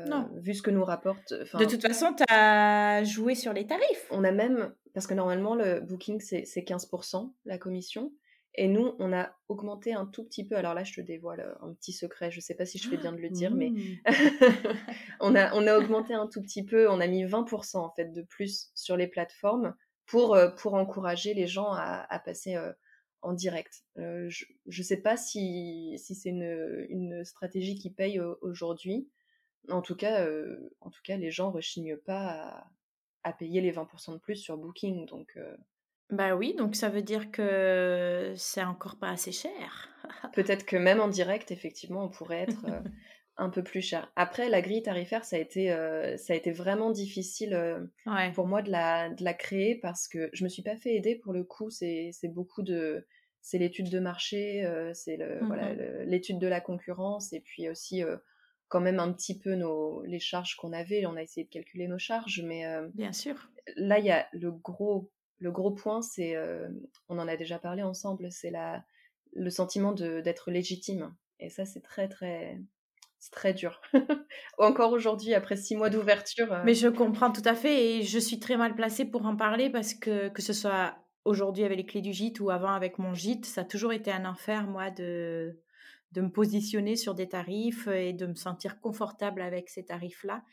non. Vu ce que nous rapporte. De toute façon, tu as joué sur les tarifs. On a même, parce que normalement, le booking, c'est 15%, la commission. Et nous, on a augmenté un tout petit peu. Alors là, je te dévoile un petit secret. Je sais pas si je fais bien de le dire, mais mmh. on, a, on a augmenté un tout petit peu. On a mis 20% en fait de plus sur les plateformes pour, pour encourager les gens à, passer en direct. je ne sais pas si, si c'est une, une, stratégie qui paye aujourd'hui. En tout cas, en tout cas, les gens rechignent pas à, payer les 20% de plus sur Booking, donc. Bah oui, donc ça veut dire que c'est encore pas assez cher. Peut-être que même en direct, effectivement, on pourrait être un peu plus cher. Après, la grille tarifaire, ça a été, ça a été vraiment difficile pour moi de la, de la créer parce que je me suis pas fait aider pour le coup. C'est beaucoup de, c'est l'étude de marché, c'est mmh l'étude de la concurrence et puis aussi quand même un petit peu nos, les charges qu'on avait. On a essayé de calculer nos charges, mais euh, bien sûr. Là, il y a le gros, le gros point, c'est, euh, on en a déjà parlé ensemble, c'est la, le sentiment d'être légitime. Et ça, c'est très, très, c'est très dur. Encore aujourd'hui, après six mois d'ouverture. Euh mais je comprends tout à fait et je suis très mal placée pour en parler parce que que ce soit aujourd'hui avec les clés du gîte ou avant avec mon gîte, ça a toujours été un enfer, moi, de de me positionner sur des tarifs et de me sentir confortable avec ces tarifs-là.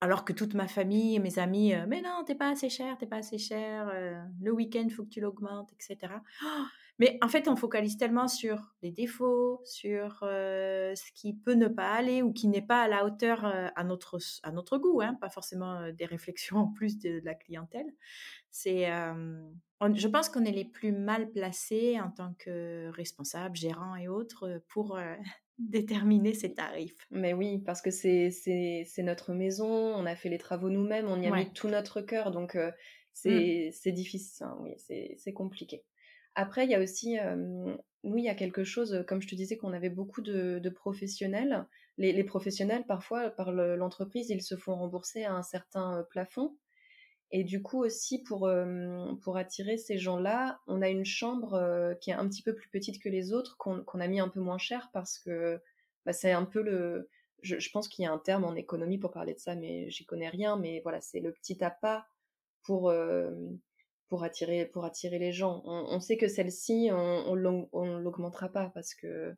Alors que toute ma famille et mes amis, mais non, t'es pas assez cher, t'es pas assez cher, le week-end, faut que tu l'augmentes, etc. Mais en fait, on focalise tellement sur les défauts, sur ce qui peut ne pas aller ou qui n'est pas à la hauteur à, notre, à notre goût, hein, pas forcément des réflexions en plus de, la clientèle. C'est, je pense qu'on est les plus mal placés en tant que responsables, gérants et autres pour déterminer ces tarifs. Mais oui, parce que c'est, c'est, notre maison, on a fait les travaux nous-mêmes, on y a mis tout notre cœur, donc mmh. c'est, c'est difficile, hein, oui, c'est compliqué. Après, il y a aussi, nous, il y a quelque chose, comme je te disais, qu'on avait beaucoup de, professionnels. Les, professionnels, parfois, par l'entreprise, ils se font rembourser à un certain plafond. Et du coup aussi, pour, pour attirer ces gens-là, on a une chambre qui est un petit peu plus petite que les autres, qu'on a mis un peu moins cher parce que bah, c'est un peu le... Je, pense qu'il y a un terme en économie pour parler de ça, mais j'y connais rien. Mais voilà, c'est le petit appât pour pour attirer, pour attirer les gens. On, sait que celle-ci, on ne l'augmentera pas parce que,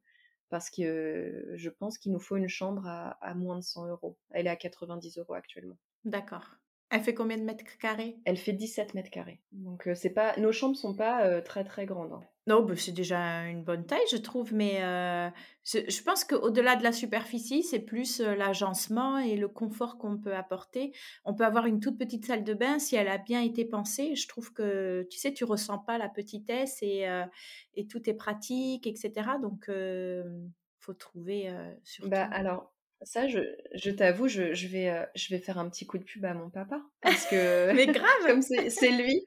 parce que je pense qu'il nous faut une chambre à, à, moins de 100 euros. Elle est à 90 euros actuellement. D'accord. Elle fait combien de mètres carrés? Elle fait 17 mètres carrés. Donc euh, c'est pas, nos chambres sont pas euh, très très grandes. Hein. Non, bah, c'est déjà une bonne taille, je trouve, mais euh, je pense qu'au-delà de la superficie, c'est plus l'agencement et le confort qu'on peut apporter. On peut avoir une toute petite salle de bain si elle a bien été pensée. Je trouve que, tu sais, tu ressens pas la petitesse et, et tout est pratique, etc. Donc, il faut trouver surtout. Bah, alors, ça, je, je t'avoue, je, je, vais, euh, je vais faire un petit coup de pub à mon papa. Parce que. Mais grave Comme c'est lui.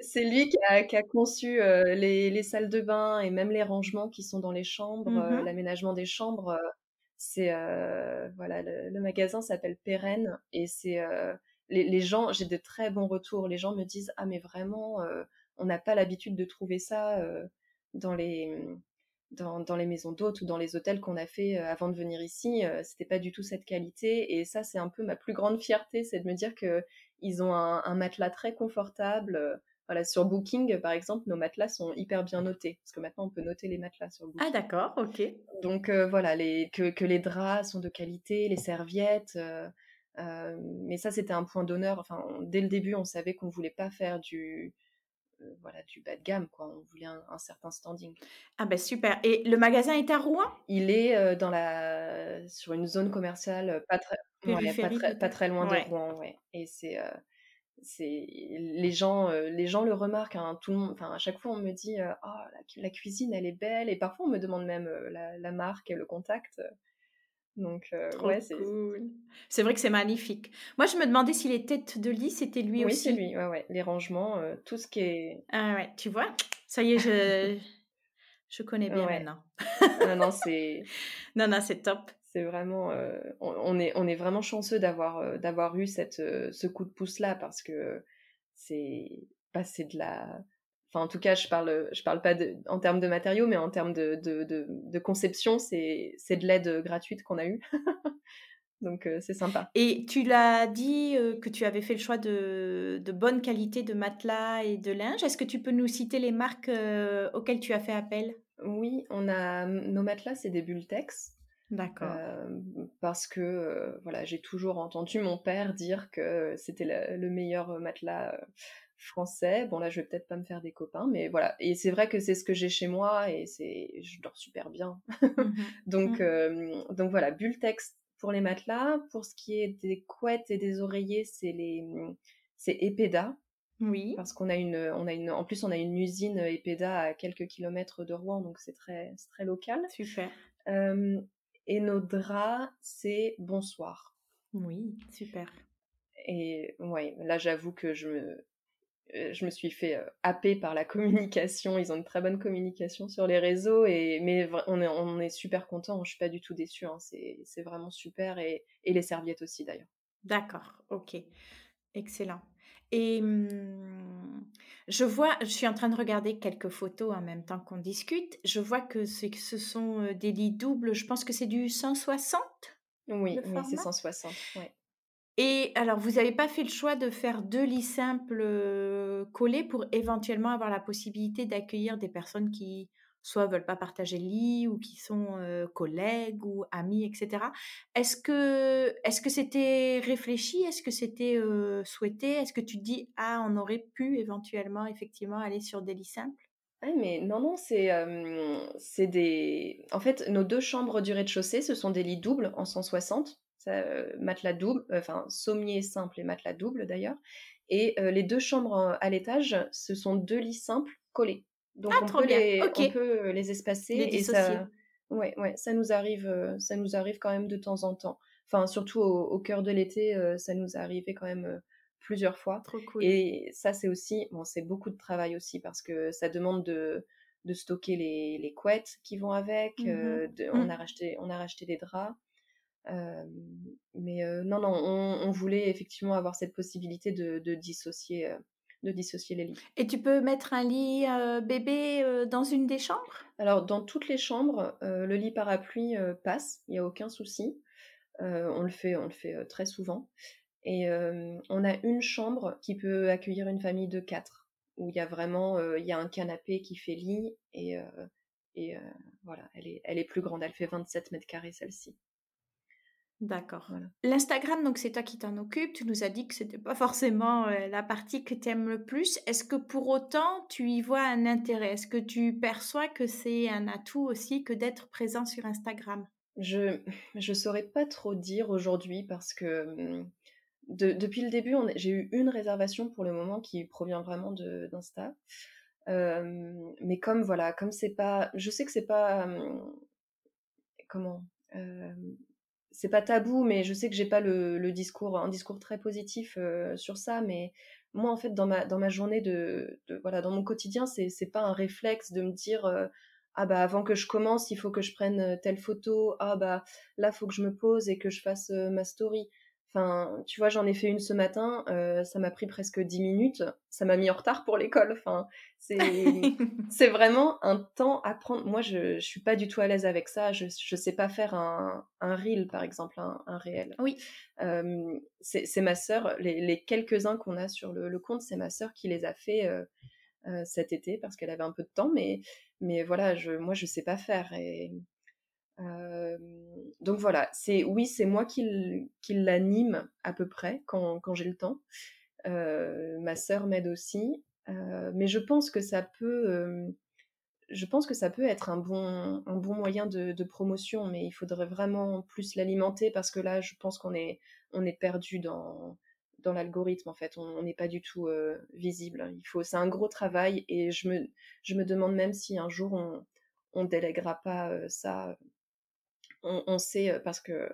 C'est lui qui a, qui a conçu euh, les, les, salles de bain et même les rangements qui sont dans les chambres, euh, mmh l'aménagement des chambres. c'est voilà, le, magasin s'appelle Pérenne et c'est les, les, gens. J'ai de très bons retours. Les gens me disent ah mais vraiment, on n'a pas l'habitude de trouver ça dans les dans, les maisons d'hôtes ou dans les hôtels qu'on a fait euh, avant de venir ici, euh, c'était pas du tout cette qualité. Et ça, c'est un peu ma plus grande fierté, c'est de me dire que ils ont un, matelas très confortable. Euh, voilà, sur Booking, par exemple, nos matelas sont hyper bien notés, parce que maintenant on peut noter les matelas sur Booking. Ah d'accord, ok. Donc voilà, les, que, que, les draps sont de qualité, les serviettes. mais ça, c'était un point d'honneur. Enfin, dès le début, on savait qu'on voulait pas faire du, voilà, du bas de gamme, quoi. On voulait un, certain standing. Ah ben super. Et le magasin est à Rouen? Il est euh, dans la, sur une zone commerciale pas très, pas, très, pas très loin de Rouen, ouais. Et c'est, euh, c'est les gens les gens le remarquent hein, tout le monde enfin à chaque fois on me dit oh, la, cuisine elle est belle et parfois on me demande même la, marque et le contact donc ouais c'est cool. c'est vrai que c'est magnifique. Moi je me demandais si les têtes de lit c'était lui aussi oui c'est lui ouais, ouais. les rangements tout ce qui est ah ouais tu vois? Ça y est je je connais bien maintenant. Non non c'est non non c'est top. c'est vraiment, euh, on, est, on est vraiment chanceux d'avoir, euh, d'avoir eu cette, euh, ce coup de pouce là parce que c'est, bah, de la, enfin en tout cas je parle, je parle pas de, en termes de matériaux, mais en termes de, de, de, conception, c'est, c'est de l'aide gratuite qu'on a eue. Donc c'est sympa. Et tu l'as dit que tu avais fait le choix de, de bonne qualité de matelas et de linge. Est-ce que tu peux nous citer les marques auxquelles tu as fait appel? Oui, on a nos matelas, c'est des Bultex. D'accord. parce que voilà, j'ai toujours entendu mon père dire que c'était le, meilleur matelas français. Bon là, je vais peut-être pas me faire des copains, mais voilà. Et c'est vrai que c'est ce que j'ai chez moi et c'est, je dors super bien. Mmh donc mmh. donc voilà, Bultex pour les matelas. Pour ce qui est des couettes et des oreillers, c'est les c'est Epeda. Oui. Parce qu'on a une, on a une, en plus on a une usine Epeda à quelques kilomètres de Rouen, donc c'est très, très local. Super. Et nos draps, c'est bonsoir. Oui, super. Et ouais, là j'avoue que je me, euh, je me suis fait euh, happer par la communication. Ils ont une très bonne communication sur les réseaux, et, mais on est, on est super content. Je suis pas du tout déçue. Hein. C'est vraiment super. Et, et les serviettes aussi d'ailleurs. D'accord, ok. Excellent. Et mmh, je vois, je suis en train de regarder quelques photos en même temps qu'on discute. Je vois que, que ce sont des lits doubles. Je pense que c'est du 160 Oui, oui c'est 160. Ouais. Et alors, vous n'avez pas fait le choix de faire deux lits simples collés pour éventuellement avoir la possibilité d'accueillir des personnes qui soit veulent pas partager le lit ou qui sont collègues ou amis, etc. Est-ce que est-ce que c'était réfléchi? Est-ce que c'était souhaité? Est-ce que tu te dis ah on aurait pu éventuellement effectivement aller sur des lits simples? Ah mais non non c'est c'est des en fait nos deux chambres du rez-de-chaussée ce sont des lits doubles en 160 ça, matelas double enfin sommier simple et matelas double d'ailleurs et les deux chambres à l'étage ce sont deux lits simples collés donc ah, on, peut les, on, peut les, espacer et ça, ouais, ouais, ça nous arrive, euh, ça nous arrive quand même de temps en temps. Enfin, surtout au, cœur de l'été, euh, ça nous est arrivé quand même euh, plusieurs fois. Trop cool. Et ça, c'est aussi, bon, c'est beaucoup de travail aussi parce que ça demande de, de stocker les, les couettes qui vont avec. Mmh on a mmh. racheté, on a racheté des draps. Mais non, non, on, on, voulait effectivement avoir cette possibilité de, de dissocier de dissocier les lits. Et tu peux mettre un lit euh, bébé euh, dans une des chambres? Alors, dans toutes les chambres, euh, le lit parapluie passe, il n'y a aucun souci. on le fait, on le fait très souvent. Et on a une chambre qui peut accueillir une famille de quatre, où il y a vraiment, il y a un canapé qui fait lit et, et voilà, elle est, elle est plus grande, elle fait 27 mètres carrés celle-ci. D'accord. L'Instagram, donc c'est toi qui t'en occupes. Tu nous as dit que c'était pas forcément euh, la partie que tu aimes le plus. Est-ce que pour autant tu y vois un intérêt? Est-ce que tu perçois que c'est un atout aussi que d'être présent sur Instagram? Je je saurais pas trop dire aujourd'hui parce que hum, depuis le début, j'ai eu une réservation pour le moment qui provient vraiment d'Insta. mais comme voilà, comme c'est pas, je sais que c'est pas hum, comment c'est pas tabou, mais je sais que j'ai pas le, discours, un discours très positif euh, sur ça. Mais moi, en fait, dans ma dans ma journée de, voilà, dans mon quotidien, c'est c'est pas un réflexe de me dire euh, ah bah avant que je commence, il faut que je prenne euh, telle photo. Ah bah là, faut que je me pose et que je fasse ma story. Enfin, tu vois, j'en ai fait une ce matin, euh, ça m'a pris presque 10 minutes, ça m'a mis en retard pour l'école. Enfin, c'est vraiment un temps à prendre. Moi, je, je suis pas du tout à l'aise avec ça. Je je sais pas faire un, un reel, par exemple, un, un réel. Oui. Euh, c'est ma sœur, les, les quelques-uns qu'on a sur le, le compte, c'est ma sœur qui les a fait euh, euh, cet été parce qu'elle avait un peu de temps, mais mais voilà, je moi je sais pas faire et donc voilà, c'est oui, c'est moi qui, qui l'anime à peu près quand, quand j'ai le temps. ma sœur m'aide aussi, mais je pense que ça peut, je pense que ça peut être un bon, un bon moyen de, promotion, mais il faudrait vraiment plus l'alimenter parce que là, je pense qu'on est, on est perdu dans, dans l'algorithme en fait. On n'est pas du tout visible. Il faut, c'est un gros travail et je me, je me demande même si un jour on, on délèguera pas ça. On, on, sait parce que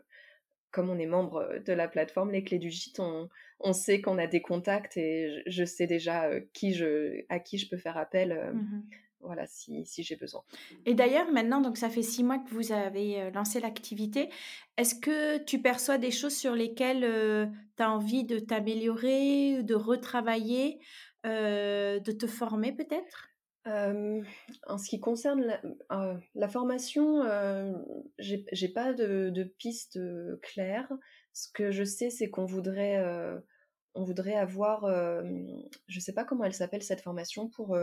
comme on est membre de la plateforme Les Clés du Gîte, on, on sait qu'on a des contacts et je, sais déjà qui je, à qui je peux faire appel. Mmh voilà, si, si j'ai besoin. Et d'ailleurs, maintenant, donc ça fait six mois que vous avez lancé l'activité. Est-ce que tu perçois des choses sur lesquelles tu as envie de t'améliorer, de retravailler, de te former peut-être? En ce qui concerne la, la formation, j'ai pas de, de piste claire. Ce que je sais, c'est qu'on voudrait, on voudrait avoir, je sais pas comment elle s'appelle cette formation pour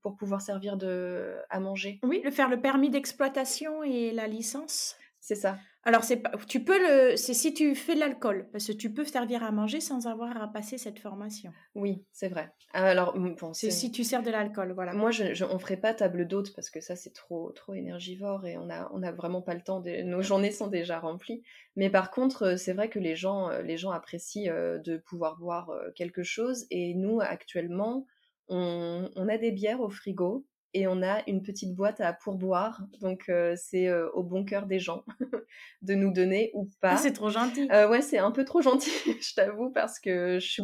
pour pouvoir servir de à manger. Oui, le faire le permis d'exploitation et la licence. C'est ça. Alors c'est pas, tu peux le, c'est si tu fais de l'alcool, parce que tu peux servir à manger sans avoir à passer cette formation. Oui, c'est vrai. Alors bon, c'est si tu sers de l'alcool, voilà. Moi, je, je, on ferait pas table d'hôte parce que ça c'est trop trop énergivore et on a on a vraiment pas le temps. De, nos journées sont déjà remplies. Mais par contre, c'est vrai que les gens les gens apprécient euh, de pouvoir boire euh, quelque chose et nous actuellement on, on a des bières au frigo et on a une petite boîte à pourboire. Donc euh, c'est euh, au bon cœur des gens de nous donner ou pas. c'est trop gentil. Euh, ouais, c'est un peu trop gentil, je t'avoue, parce que je suis,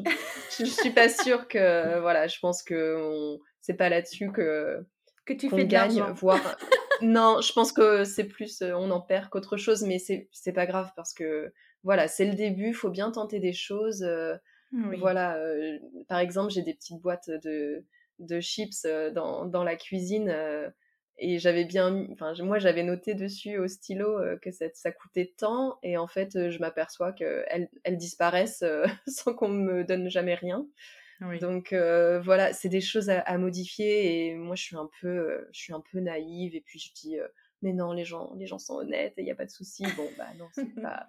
je suis pas sûre que voilà, je pense que c'est pas là-dessus que que tu fais gagne, voire non, je pense que c'est plus on en perd qu'autre chose, mais c'est c'est pas grave parce que voilà, c'est le début, faut bien tenter des choses. Voilà, par exemple, j'ai des petites boîtes de de chips dans, dans la cuisine. et j'avais bien, enfin moi j'avais noté dessus au stylo que ça, ça, coûtait tant et en fait je m'aperçois qu'elles elles disparaissent sans qu'on me donne jamais rien. Donc voilà, c'est des choses à, modifier et moi je suis un peu, je suis un peu naïve et puis je dis mais non les gens, les gens sont honnêtes et il n'y a pas de souci. Bon bah non c'est pas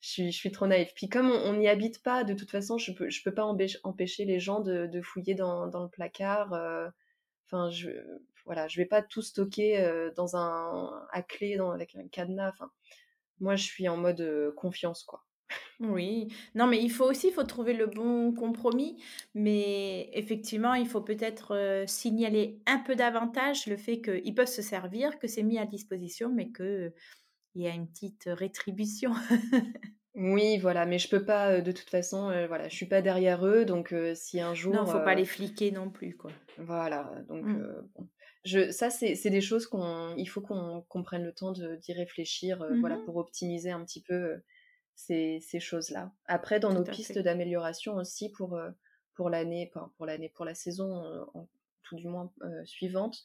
je suis, trop naïve. Puis comme on n'y habite pas, de toute façon, je peux, peux pas empêcher les gens de, fouiller dans, le placard. Euh, enfin, je, voilà, je vais pas tout stocker euh, dans un à clé, avec un cadenas. Moi, je suis en mode euh, confiance, quoi. Oui, non, mais il faut aussi, il faut trouver le bon compromis. Mais effectivement, il faut peut-être signaler un peu davantage le fait qu'ils peuvent se servir, que c'est mis à disposition, mais que il y a une petite rétribution. oui, voilà, mais je peux pas, de toute façon, voilà, je suis pas derrière eux, donc si un jour. Non, faut pas les fliquer non plus, quoi. Voilà, donc mmh. bon. Je, ça, c'est des choses qu'on, il faut qu'on prenne le temps d'y réfléchir, voilà, mmh pour optimiser un petit peu ces, ces choses-là. Après, dans nos pistes d'amélioration aussi pour pour l'année, pour l'année, pour la saison, tout du moins suivante,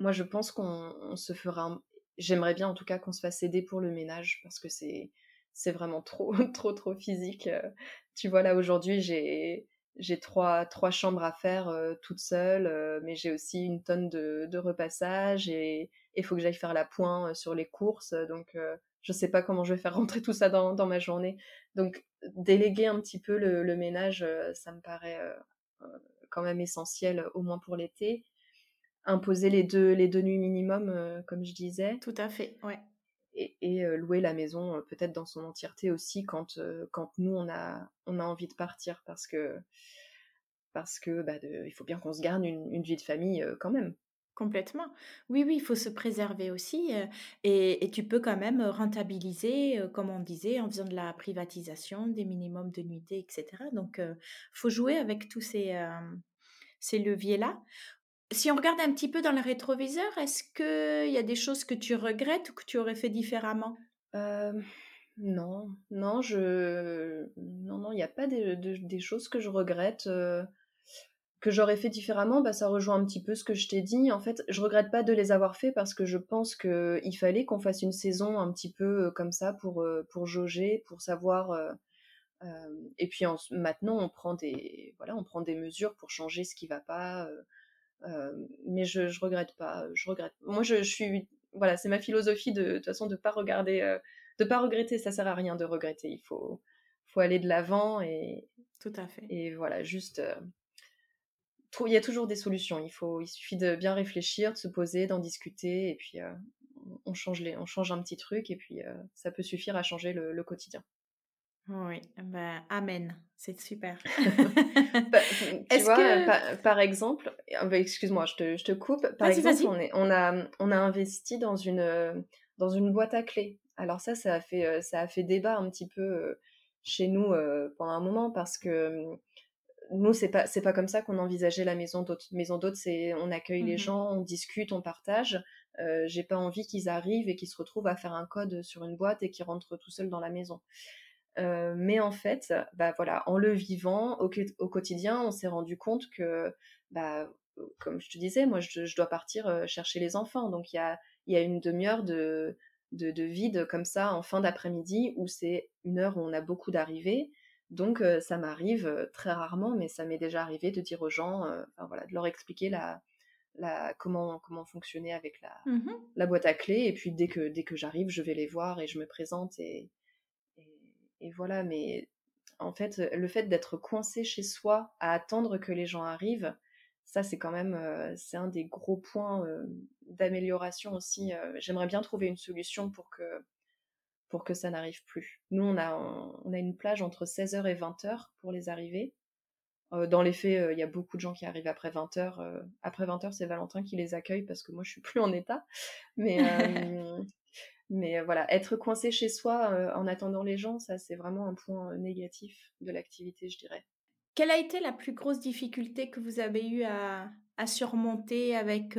moi, je pense qu'on se fera j'aimerais bien en tout cas qu'on se fasse aider pour le ménage parce que c'est c'est vraiment trop trop trop physique. Euh. Tu vois là aujourd'hui j'ai j'ai trois trois chambres à faire euh, toute seule, euh, mais j'ai aussi une tonne de, repassage et il faut que j'aille faire la pointe sur les courses, donc je sais pas comment je vais faire rentrer tout ça dans, dans ma journée. Donc déléguer un petit peu le ménage, ça me paraît quand même essentiel, au moins pour l'été imposer les deux, les deux nuits minimum, euh, comme je disais. Tout à fait, ouais. Et, et euh, louer la maison euh, peut-être dans son entièreté aussi quand, quand nous, on a, on a envie de partir parce que, parce que bah, il faut bien qu'on se garde une, une, vie de famille quand même. Complètement. Oui, oui, il faut se préserver aussi. et, et, tu peux quand même rentabiliser, comme on disait, en faisant de la privatisation, des minimums de nuitée, etc. Donc, il faut jouer avec tous ces, ces leviers-là. Si on regarde un petit peu dans le rétroviseur, est-ce qu'il y a des choses que tu regrettes ou que tu aurais fait différemment? Euh, Non, non, je, non, non, il n'y a pas des, choses que je regrette. Euh, que j'aurais fait différemment, bah, ça rejoint un petit peu ce que je t'ai dit. En fait, je regrette pas de les avoir fait parce que je pense qu'il fallait qu'on fasse une saison un petit peu euh, comme ça pour, pour jauger, pour savoir. et puis maintenant, on prend des voilà, on prend des mesures pour changer ce qui va pas. Mais je, je regrette pas. Je regrette. Moi, je, je suis voilà, c'est ma philosophie de, de toute façon de pas regarder, euh, de pas regretter. Ça sert à rien de regretter. Il faut, faut aller de l'avant et tout à fait. Et voilà, juste. Euh, il y a toujours des solutions. Il faut, il suffit de bien réfléchir, de se poser, d'en discuter, et puis on change les, on change un petit truc, et puis ça peut suffire à changer le, le quotidien. Oui, bah, amen, c'est super. Bah, tu vois, que... par, exemple, ah, bah, excuse-moi, je te, je te, coupe. Par exemple, on, est, on, a, on a investi dans une, dans une boîte à clés. Alors ça, ça a fait, ça a fait débat un petit peu chez nous pendant un moment parce que nous, c'est pas, c'est pas comme ça qu'on envisageait la maison d'hôte. Maison d'hôte, c'est on accueille les mmh gens, on discute, on partage. Euh, j'ai pas envie qu'ils arrivent et qu'ils se retrouvent à faire un code sur une boîte et qu'ils rentrent tout seuls dans la maison. Euh, mais en fait, bah voilà, en le vivant au, au quotidien, on s'est rendu compte que, bah, comme je te disais, moi, je, dois partir chercher les enfants. Donc il y a, y a une demi-heure de, de, de, vide comme ça en fin d'après-midi où c'est une heure où on a beaucoup d'arrivées. Donc ça m'arrive très rarement, mais ça m'est déjà arrivé de dire aux gens, voilà, de leur expliquer la, la, comment, comment fonctionner avec la, mmh la boîte à clés. Et puis dès que, dès que j'arrive, je vais les voir et je me présente. Et, et, voilà, mais en fait, le fait d'être coincé chez soi à attendre que les gens arrivent, ça c'est quand même c'est un des gros points d'amélioration aussi. J'aimerais bien trouver une solution pour que pour que ça n'arrive plus. Nous, on a, une plage entre 16h et 20h pour les arrivées. Euh, dans les faits, euh, il y a beaucoup de gens qui arrivent après 20h. Euh, après 20h, c'est Valentin qui les accueille parce que moi, je suis plus en état. Mais, mais voilà, être coincé chez soi en attendant les gens, ça, c'est vraiment un point négatif de l'activité, je dirais. Quelle a été la plus grosse difficulté que vous avez eu à, à surmonter avec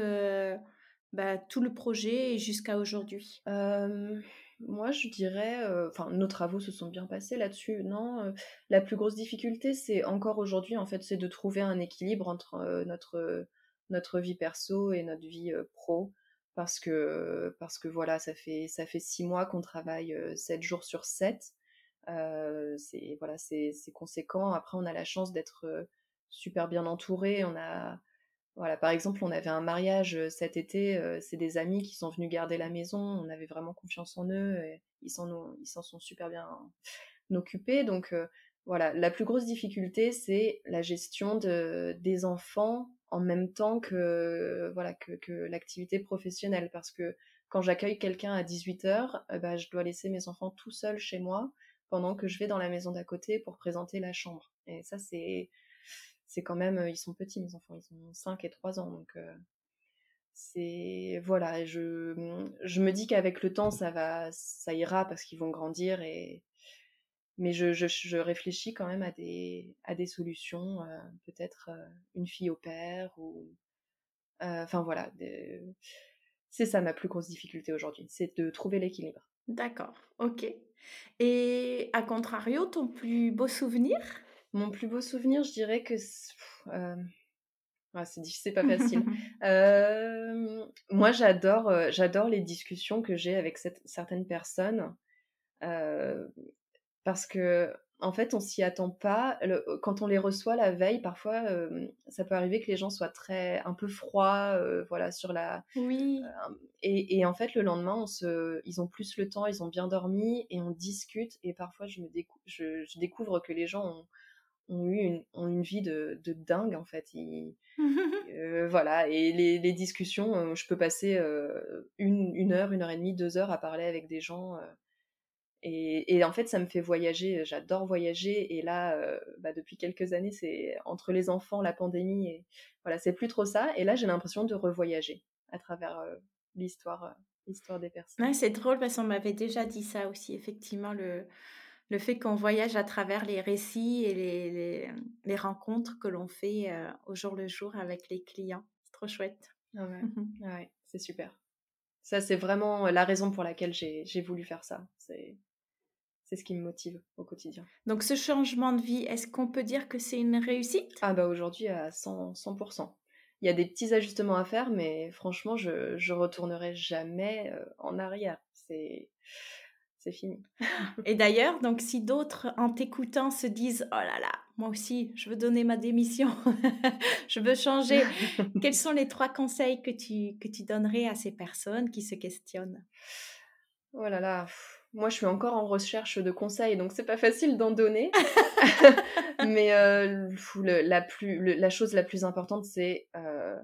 bah, tout le projet jusqu'à aujourd'hui? Moi, je dirais, euh, enfin, nos travaux se sont bien passés là-dessus. Non, euh, la plus grosse difficulté, c'est encore aujourd'hui, en fait, c'est de trouver un équilibre entre euh, notre notre vie perso et notre vie pro, parce que parce que voilà, ça fait ça fait six mois qu'on travaille sept jours sur sept. c'est voilà, c'est conséquent. Après, on a la chance d'être super bien entouré. On a voilà, par exemple, on avait un mariage cet été, c'est des amis qui sont venus garder la maison, on avait vraiment confiance en eux, ils s'en ils s'en sont super bien occupés. Donc voilà, la plus grosse difficulté, c'est la gestion de, des enfants en même temps que voilà que, l'activité professionnelle, parce que quand j'accueille quelqu'un à 18h, bah, je dois laisser mes enfants tout seuls chez moi pendant que je vais dans la maison d'à côté pour présenter la chambre. Et ça, c'est c'est quand même, ils sont petits, mes enfants, ils ont 5 et 3 ans, donc c'est voilà, je, je me dis qu'avec le temps, ça va, ça ira parce qu'ils vont grandir et mais je, je, réfléchis quand même à des, à des solutions, peut-être une fille au père ou enfin voilà, c'est ça ma plus grosse difficulté aujourd'hui, c'est de trouver l'équilibre. D'accord, ok. Et à contrario, ton plus beau souvenir? Mon plus beau souvenir, je dirais que euh, c'est difficile, c'est pas facile. Euh, moi, j'adore, euh, j'adore les discussions que j'ai avec certaines personnes parce que en fait, on s'y attend pas. quand on les reçoit la veille, parfois, ça peut arriver que les gens soient très un peu froids, voilà, sur la. Oui. Et, en fait, le lendemain, on se, ils ont plus le temps, ils ont bien dormi et on discute. Et parfois, je me je découvre que les gens ont ont eu une, ont une vie de, de, dingue en fait. Euh, voilà, et les, les discussions, euh, je peux passer euh, une, une, heure, une heure et demie, deux heures à parler avec des gens. Et, et, en fait, ça me fait voyager. J'adore voyager. Et là, bah, depuis quelques années, c'est entre les enfants, la pandémie, et voilà, c'est plus trop ça. Et là, j'ai l'impression de revoyager à travers l'histoire, l'histoire des personnes. Ouais, c'est drôle parce qu'on m'avait déjà dit ça aussi. Effectivement, le le fait qu'on voyage à travers les récits et les, les, rencontres que l'on fait euh, au jour le jour avec les clients. C'est trop chouette. Ah ouais, ah ouais c'est super. Ça, c'est vraiment la raison pour laquelle j'ai voulu faire ça. C'est ce qui me motive au quotidien. Donc ce changement de vie, est-ce qu'on peut dire que c'est une réussite? Ah bah aujourd'hui à 100, 100%. Il y a des petits ajustements à faire, mais franchement, je, je retournerai jamais euh, en arrière. C'est c'est fini. Et d'ailleurs, donc si d'autres en t'écoutant se disent oh là là, moi aussi, je veux donner ma démission, je veux changer, quels sont les trois conseils que tu que tu donnerais à ces personnes qui se questionnent? Oh là là, moi je suis encore en recherche de conseils, donc c'est pas facile d'en donner. Mais euh, la plus la chose la plus importante, c'est euh,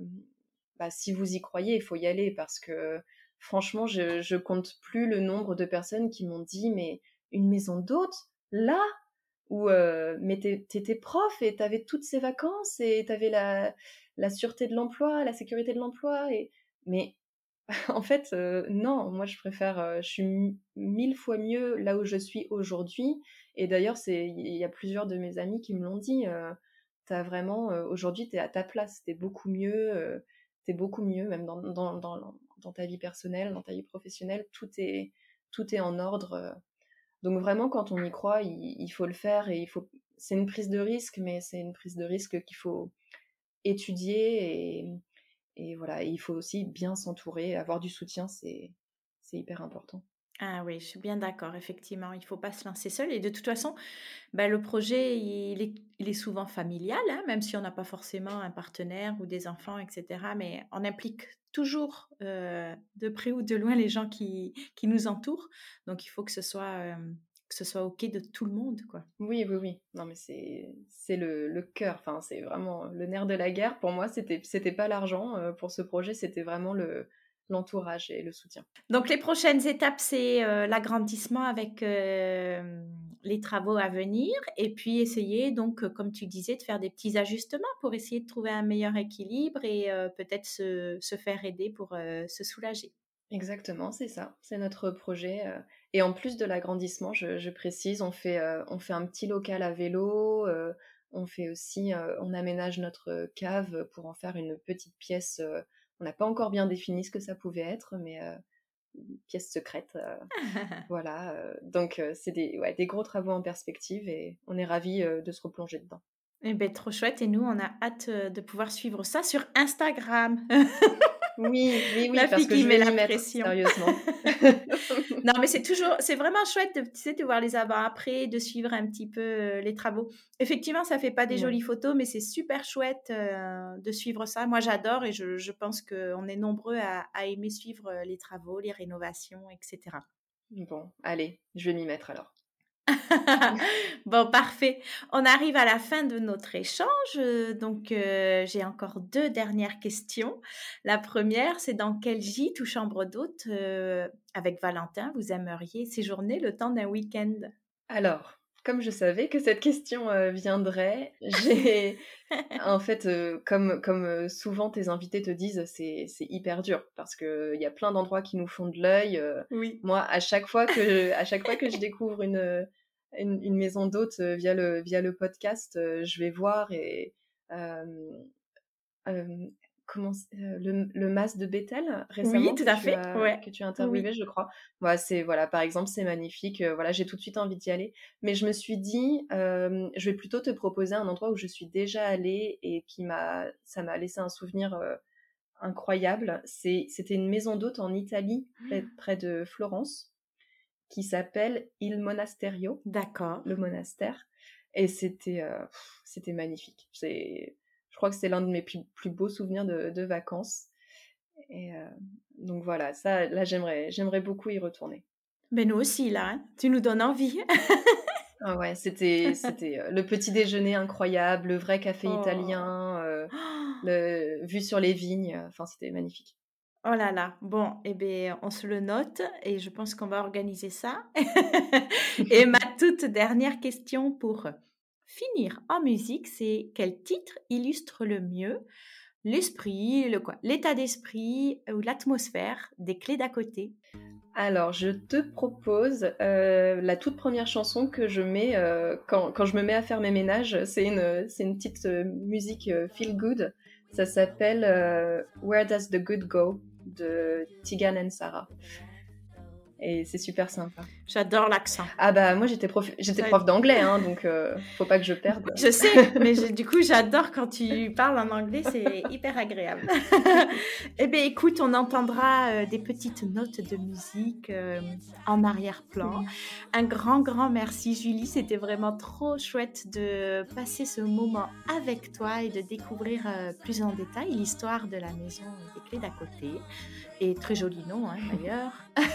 bah, si vous y croyez, il faut y aller parce que franchement, je, je compte plus le nombre de personnes qui m'ont dit mais une maison d'hôte? Là? Où euh, mais t'étais prof et t'avais toutes ces vacances et t'avais la, la sûreté de l'emploi, la sécurité de l'emploi et mais en fait euh, non, moi je préfère, euh, je suis mille fois mieux là où je suis aujourd'hui et d'ailleurs c'est il y a plusieurs de mes amis qui me l'ont dit, t'as vraiment aujourd'hui t'es à ta place, t'es beaucoup mieux, t'es beaucoup mieux même dans, dans, dans, ta vie personnelle, dans ta vie professionnelle, tout est tout est en ordre donc vraiment, quand on y croit, il, faut le faire et il faut. C'est une prise de risque, mais c'est une prise de risque qu'il faut étudier et, et voilà. il faut aussi bien s'entourer, avoir du soutien, c'est hyper important. Ah oui, je suis bien d'accord, effectivement. Il ne faut pas se lancer seul. Et de toute façon, bah, le projet, il est, il est souvent familial, hein, même si on n'a pas forcément un partenaire ou des enfants, etc. Mais on implique toujours euh, de près ou de loin les gens qui, qui nous entourent. Donc, il faut que ce soit, euh, que ce soit OK de tout le monde. Quoi. Oui, oui, oui. Non, mais c'est le, le cœur. Enfin, c'est vraiment le nerf de la guerre. Pour moi, c'était pas l'argent. Euh, pour ce projet, c'était vraiment le l'entourage et le soutien. Donc les prochaines étapes, c'est euh, l'agrandissement avec euh, les travaux à venir et puis essayer, donc, comme tu disais, de faire des petits ajustements pour essayer de trouver un meilleur équilibre et peut-être se, se, faire aider pour se soulager. Exactement, c'est ça, c'est notre projet. Et en plus de l'agrandissement, je, je, précise, on fait, on fait un petit local à vélo, on fait aussi, on aménage notre cave pour en faire une petite pièce on n'a pas encore bien défini ce que ça pouvait être, mais euh, une pièce secrète. Euh, voilà. Euh, donc, c'est des, des gros travaux en perspective et on est ravis de se replonger dedans. Eh bien, trop chouette. Et nous, on a hâte de pouvoir suivre ça sur Instagram. Oui, oui, oui, la parce que qui je met la pression. Sérieusement. non, mais c'est toujours, c'est vraiment chouette de, tu sais, de voir les avant-après, de suivre un petit peu euh, les travaux. Effectivement, ça fait pas des jolies photos, mais c'est super chouette euh, de suivre ça. Moi, j'adore et je, je pense qu'on est nombreux à, à, aimer suivre euh, les travaux, les rénovations, etc. Bon, allez, je vais m'y mettre alors. bon, parfait. On arrive à la fin de notre échange. Donc, euh, j'ai encore deux dernières questions. La première, c'est dans quel gîte ou chambre d'hôte, euh, avec Valentin, vous aimeriez séjourner le temps d'un week-end? Alors, comme je savais que cette question euh, viendrait, j'ai en fait, comme, comme souvent tes invités te disent, c'est hyper dur parce qu'il y a plein d'endroits qui nous font de l'œil. oui. Moi, à chaque fois que, à chaque fois que je découvre une, une, maison d'hôte euh, via le, via le podcast, euh, je vais voir et euh, comment le, le mas de Bethel récemment oui, tout à fait tu as, ouais. que tu as interviewé je crois voilà c'est voilà par exemple c'est magnifique voilà j'ai tout de suite envie d'y aller mais je me suis dit je vais plutôt te proposer un endroit où je suis déjà allée et qui m'a ça m'a laissé un souvenir incroyable c'est c'était une maison d'hôte en Italie près, ah. près de Florence qui s'appelle Il Monasterio. D'accord. Le monastère. Et c'était euh, c'était magnifique. C'est, je crois que c'est l'un de mes plus, beaux souvenirs de, vacances. Et euh, donc voilà, ça, là, j'aimerais, j'aimerais beaucoup y retourner. Mais nous aussi, là, hein. tu nous donnes envie. ah ouais, c'était, c'était euh, le petit déjeuner incroyable, le vrai café oh. italien, le, vue sur les vignes, enfin, c'était magnifique. Oh là là, bon, eh bien, on se le note et je pense qu'on va organiser ça. et ma toute dernière question pour finir en musique, c'est quel titre illustre le mieux l'esprit, l'état d'esprit ou l'atmosphère des clés d'à côté? Alors, je te propose euh, la toute première chanson que je mets euh, quand, quand, je me mets à faire mes ménages. C'est une, une petite euh, musique feel good. Ça s'appelle Where Does the Good Go de Tigan and Sarah. Et c'est super sympa. J'adore l'accent. Ah bah moi j'étais prof, j'étais prof d'anglais, hein, donc euh, faut pas que je perde. Je sais, mais du coup j'adore quand tu parles en anglais, c'est hyper agréable. eh bien écoute, on entendra euh, des petites notes de musique euh, en arrière-plan. Un grand grand merci Julie, c'était vraiment trop chouette de passer ce moment avec toi et de découvrir plus en détail l'histoire de la maison des clés d'à côté et très joli nom hein, d'ailleurs.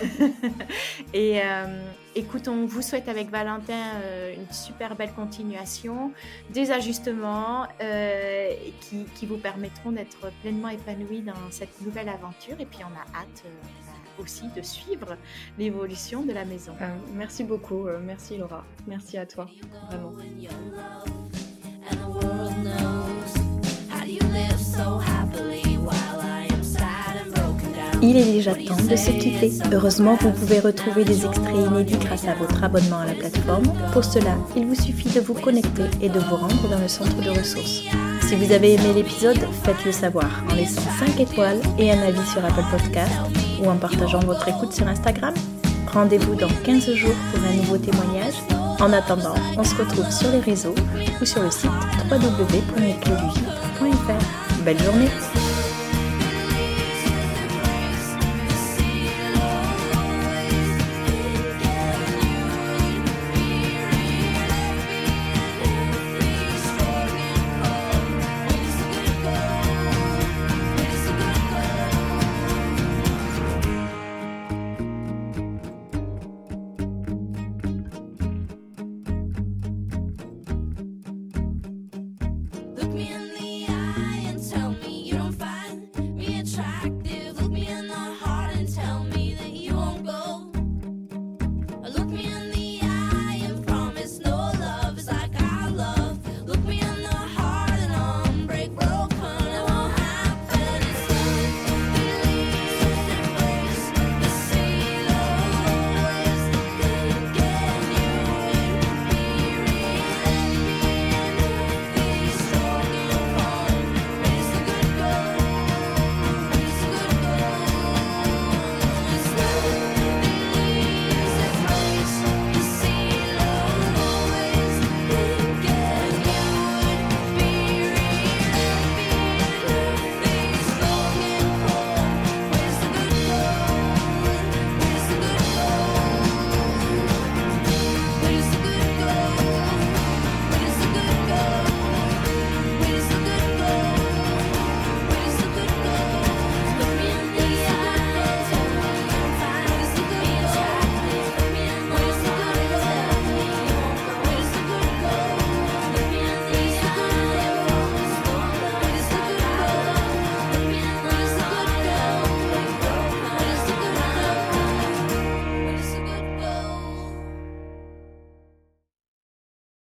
et euh, écoute, on vous souhaite avec Valentin euh, une super belle continuation, des ajustements euh, qui, qui, vous permettront d'être pleinement épanoui dans cette nouvelle aventure. Et puis on a hâte aussi de suivre l'évolution de la maison. merci beaucoup, merci Laura, merci à toi, vraiment. Il est déjà temps de se quitter. Heureusement, vous pouvez retrouver des extraits inédits grâce à votre abonnement à la plateforme. Pour cela, il vous suffit de vous connecter et de vous rendre dans le centre de ressources. Si vous avez aimé l'épisode, faites-le savoir en laissant 5 étoiles et un avis sur Apple Podcast ou en partageant votre écoute sur Instagram. Rendez-vous dans 15 jours pour un nouveau témoignage. En attendant, on se retrouve sur les réseaux ou sur le site www.lesclésdugite.fr. Belle journée